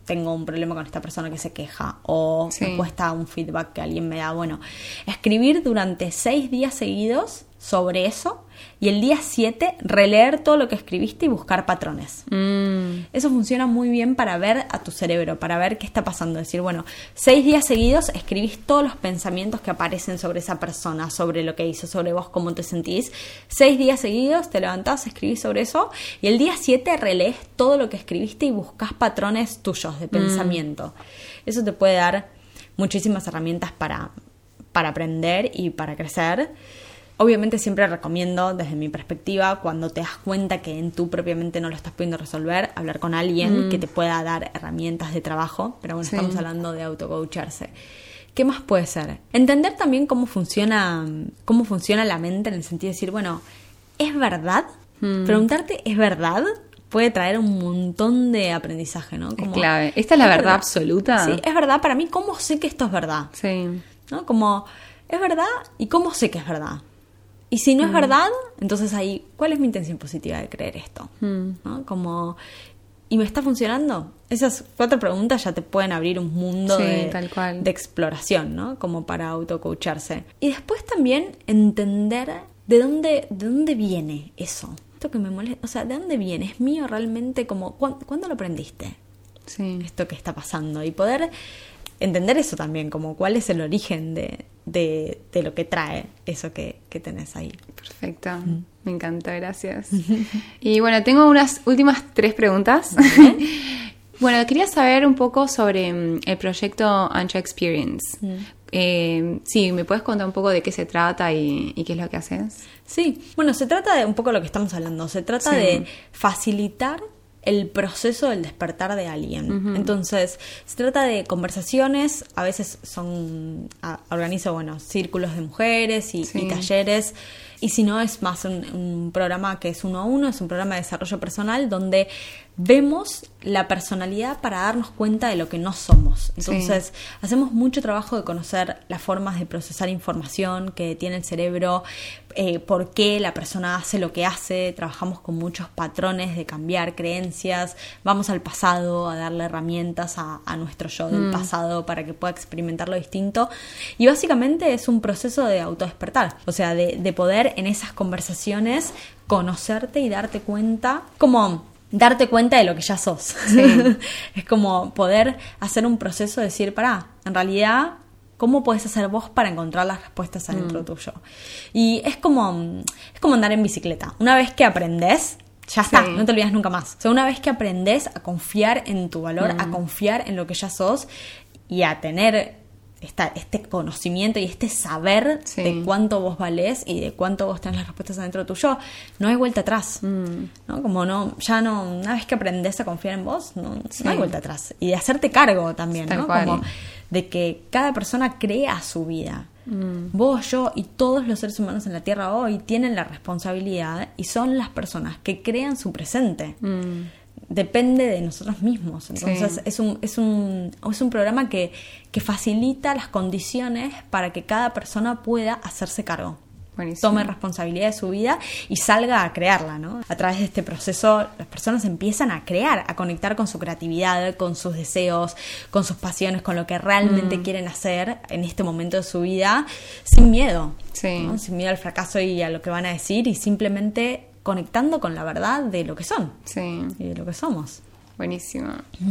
tengo un problema con esta persona que se queja o Sí. me cuesta un feedback que alguien me da. Bueno, escribir durante seis días seguidos sobre eso y el día siete releer todo lo que escribiste y buscar patrones. Mm, Eso funciona muy bien para ver a tu cerebro, para ver qué está pasando. Decir, bueno, seis días seguidos escribís todos los pensamientos que aparecen sobre esa persona, sobre lo que hizo, sobre vos, cómo te sentís. Seis días seguidos te levantás, escribís sobre eso y el día siete relees todo lo que escribiste y buscas patrones tuyos de pensamiento. Eso te puede dar muchísimas herramientas para, para aprender y para crecer. Obviamente siempre recomiendo, desde mi perspectiva, cuando te das cuenta que en tú propiamente no lo estás pudiendo resolver, hablar con alguien que te pueda dar herramientas de trabajo. Pero bueno, Sí. estamos hablando de autocoacharse. ¿Qué más puede ser? Entender también cómo funciona, cómo funciona la mente en el sentido de decir, bueno, ¿es verdad? Preguntarte, ¿es verdad? Puede traer un montón de aprendizaje, ¿no? es clave. ¿Esta es la verdad absoluta? Sí, es verdad. Para mí, ¿cómo sé que esto es verdad? Sí. ¿no? Como, ¿es verdad? ¿Y cómo sé que es verdad? Y si no es verdad, entonces ahí, ¿cuál es mi intención positiva de creer esto? Mm. ¿No? Como, ¿y me está funcionando? Esas cuatro preguntas ya te pueden abrir un mundo Sí, de, tal cual. de exploración, ¿no? Como para autocoacharse. Y después también entender de dónde, de dónde viene eso. Esto que me molesta, o sea, ¿de dónde viene? ¿Es mío realmente? Como, ¿cuán- ¿Cuándo lo aprendiste? Sí. esto que está pasando y poder entender eso también, como cuál es el origen de, de, de lo que trae eso que, que tenés ahí. Perfecto. Me encanta, gracias. y bueno, tengo unas últimas tres preguntas. Bueno, quería saber un poco sobre mm, el proyecto Ancha Experience. Eh, sí, ¿me puedes contar un poco de qué se trata y, y, qué es lo que haces? Sí, bueno, se trata de un poco lo que estamos hablando. Se trata sí. de facilitar el proceso del despertar de alguien. Uh -huh. Entonces, se trata de conversaciones, a veces son, a, organizo, bueno, círculos de mujeres y, sí. y talleres, y si no es más un, un, programa que es uno a uno, es un programa de desarrollo personal donde vemos la personalidad para darnos cuenta de lo que no somos. Entonces, sí. hacemos mucho trabajo de conocer las formas de procesar información que tiene el cerebro, eh, por qué la persona hace lo que hace, trabajamos con muchos patrones de cambiar creencias, vamos al pasado a darle herramientas a, a nuestro yo del mm. pasado para que pueda experimentar lo distinto. Y básicamente es un proceso de autodespertar, o sea, de, de poder en esas conversaciones conocerte y darte cuenta como darte cuenta de lo que ya sos. Sí. es como poder hacer un proceso de decir, pará, en realidad, ¿cómo puedes hacer vos para encontrar las respuestas adentro mm. tuyo? Y es como, es como andar en bicicleta. Una vez que aprendes, ya está, sí. no te olvidas nunca más. O sea, una vez que aprendes a confiar en tu valor, mm. a confiar en lo que ya sos y a tener esta, este conocimiento y este saber sí. de cuánto vos valés y de cuánto vos tenés las respuestas adentro tuyo, no hay vuelta atrás. Mm. ¿no? Como no, ya no, una vez que aprendes a confiar en vos, no, sí. no hay vuelta atrás. Y de hacerte cargo también, ¿no? Como de que cada persona crea su vida. Mm. Vos, yo y todos los seres humanos en la Tierra hoy tienen la responsabilidad y son las personas que crean su presente. Mm depende de nosotros mismos. Entonces sí. es, un, es, un, es un programa que, que facilita las condiciones para que cada persona pueda hacerse cargo. Buenísimo. tome responsabilidad de su vida y salga a crearla, ¿no? A través de este proceso las personas empiezan a crear, a conectar con su creatividad, con sus deseos, con sus pasiones, con lo que realmente mm. quieren hacer en este momento de su vida, sin miedo, sí. ¿no? sin miedo al fracaso y a lo que van a decir y simplemente conectando con la verdad de lo que son sí. y de lo que somos. Buenísimo.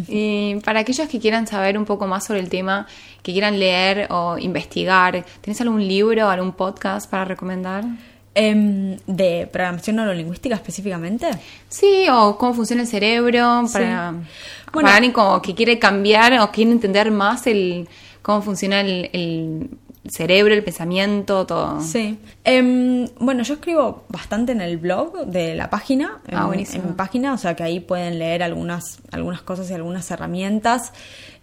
Y para aquellos que quieran saber un poco más sobre el tema, que quieran leer o investigar, ¿tienes algún libro, algún podcast para recomendar? Eh, ¿De programación neurolingüística específicamente? Sí, o cómo funciona el cerebro, para, sí. bueno, para alguien como que quiere cambiar o quiere entender más el cómo funciona el, el cerebro, el pensamiento, todo. Sí. Eh, bueno, yo escribo bastante en el blog de la página, en, ah, buenísimo. en mi página, o sea que ahí pueden leer algunas, algunas cosas y algunas herramientas.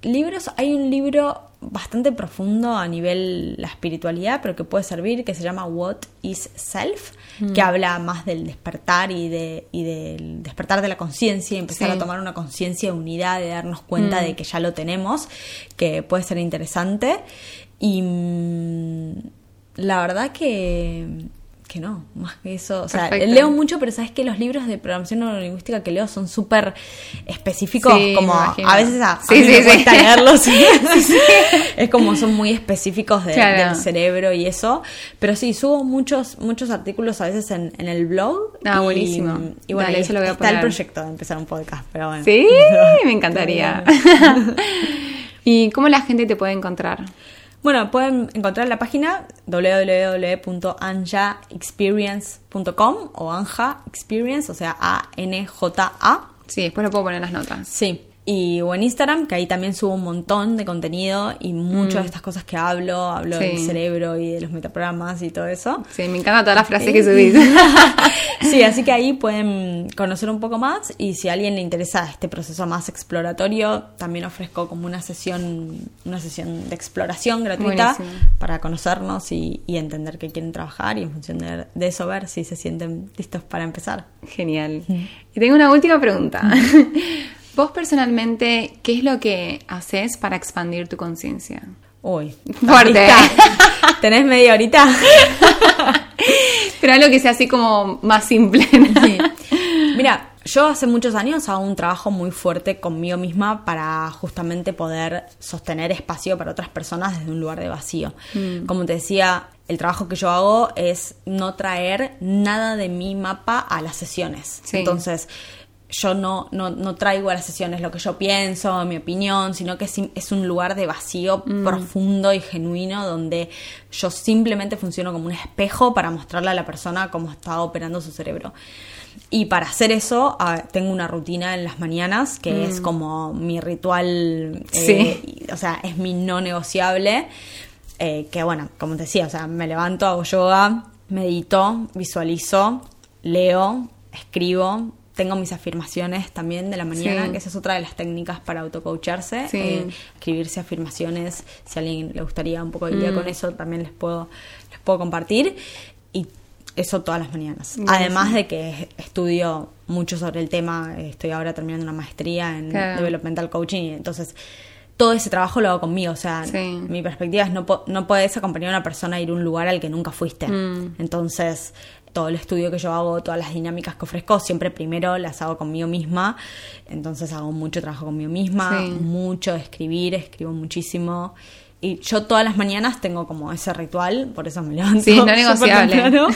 Libros, hay un libro bastante profundo a nivel la espiritualidad, pero que puede servir, que se llama What is Self, mm. que habla más del despertar y, de, y del despertar de la conciencia y empezar sí. a tomar una conciencia de unidad, de darnos cuenta mm. de que ya lo tenemos, que puede ser interesante. Y mmm, la verdad que, que no, más que eso. O sea, Perfecto. leo mucho, pero sabes que los libros de programación neurolingüística que leo son súper específicos, sí, como a veces a, sí, a mí sí, me cuesta leerlos. es como son muy específicos de, claro. del cerebro y eso. Pero sí, subo muchos, muchos artículos a veces en, en el blog. Ah, y, buenísimo. Y bueno, Dale, ahí lo voy a está poner. el proyecto de empezar un podcast, pero bueno. Sí, me encantaría. ¿Y cómo la gente te puede encontrar? Bueno, pueden encontrar la página www.anjaexperience.com o Anja Experience, o sea, A-N-J-A. Sí, después lo puedo poner en las notas. Sí. Y o en Instagram, que ahí también subo un montón de contenido y muchas mm. de estas cosas que hablo, hablo sí. del cerebro y de los metaprogramas y todo eso. Sí, me encanta todas las frases ¿Sí? que subís. sí, así que ahí pueden conocer un poco más y si a alguien le interesa este proceso más exploratorio, también ofrezco como una sesión, una sesión de exploración gratuita Buenísimo. para conocernos y, y, entender qué quieren trabajar y en función de, de, eso ver si se sienten listos para empezar. Genial. Mm. Y tengo una última pregunta. Vos personalmente, ¿qué es lo que haces para expandir tu conciencia? Uy, fuerte. ¿Tenés media horita? Pero algo que sea así como más simple. Sí. Mira, yo hace muchos años hago un trabajo muy fuerte conmigo misma para justamente poder sostener espacio para otras personas desde un lugar de vacío. Mm. Como te decía, el trabajo que yo hago es no traer nada de mi mapa a las sesiones. Sí. Entonces, yo no, no, no, traigo a las sesiones lo que yo pienso, mi opinión, sino que es, un lugar de vacío mm. profundo y genuino donde yo simplemente funciono como un espejo para mostrarle a la persona cómo está operando su cerebro. Y para hacer eso tengo una rutina en las mañanas que es mm. como mi ritual, eh, o sea, es mi no negociable. Eh, que bueno, como te decía, o sea, me levanto, hago yoga, medito, visualizo, leo, escribo, tengo mis afirmaciones también de la mañana, que esa es otra de las técnicas para autocoacharse. Eh, escribirse afirmaciones, si a alguien le gustaría un poco de día mm. con eso, también les puedo, les puedo compartir. Y eso todas las mañanas. Además de que estudio mucho sobre el tema, estoy ahora terminando una maestría en Developmental Coaching, entonces todo ese trabajo lo hago conmigo. O sea, mi perspectiva es no, no puedes acompañar a una persona a ir a un lugar al que nunca fuiste. Mm. Entonces, todo el estudio que yo hago, todas las dinámicas que ofrezco, siempre primero las hago conmigo misma. Entonces hago mucho trabajo conmigo misma, mucho de escribir, escribo muchísimo. Y yo todas las mañanas tengo como ese ritual, por eso me levanto. Sí, no negociable.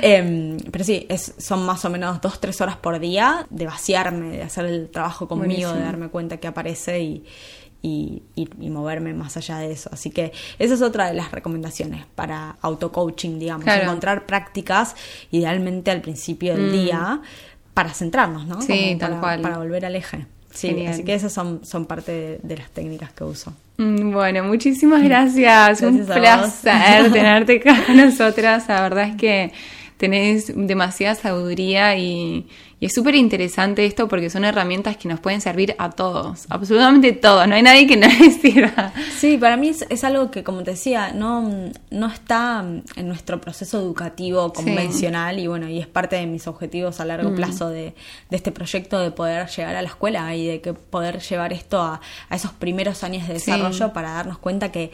eh, pero sí, es, son más o menos dos, tres horas por día de vaciarme, de hacer el trabajo conmigo, de darme cuenta que aparece y, y, moverme más allá de eso. Así que esa es otra de las recomendaciones para auto-coaching, digamos, encontrar prácticas idealmente al principio del mm. día para centrarnos, ¿no? Sí, tal para, cual. Para volver al eje. Sí, así que esas son, son parte de, las técnicas que uso. Mm, bueno, muchísimas gracias. Un placer tenerte con nosotras. La verdad es que tenés demasiada sabiduría y, es súper interesante esto porque son herramientas que nos pueden servir a todos, absolutamente todos, no hay nadie que no les sirva. Sí, para mí es, algo que, como te decía, no, no está en nuestro proceso educativo convencional y bueno, y es parte de mis objetivos a largo mm. plazo de, este proyecto de poder llegar a la escuela y de que poder llevar esto a, esos primeros años de desarrollo para darnos cuenta que,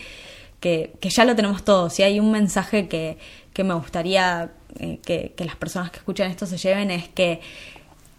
que, ya lo tenemos todo. Si hay un mensaje que, que me gustaría eh, que, las personas que escuchan esto se lleven es que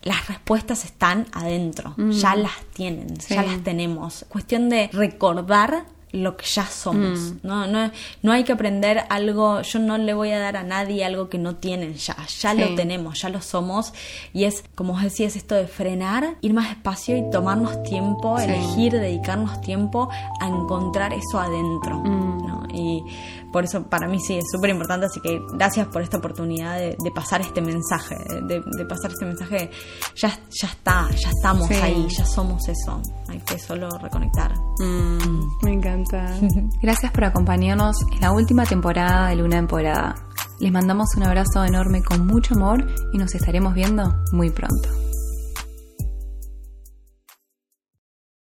las respuestas están adentro, mm. ya las tienen, ya las tenemos. Cuestión de recordar lo que ya somos. Mm. ¿no? No, no hay que aprender algo, yo no le voy a dar a nadie algo que no tienen ya, ya lo tenemos, ya lo somos. Y es, como os decía, es esto de frenar, ir más despacio y tomarnos tiempo, elegir, dedicarnos tiempo a encontrar eso adentro. Mm. ¿no? Y por eso para mí sí es súper importante, así que gracias por esta oportunidad de, pasar este mensaje, de, pasar este mensaje, ya, ya está, ya estamos ahí, ya somos eso, hay que solo reconectar. Mm, me encanta. gracias por acompañarnos en la última temporada de Luna Empoderada. Les mandamos un abrazo enorme con mucho amor y nos estaremos viendo muy pronto.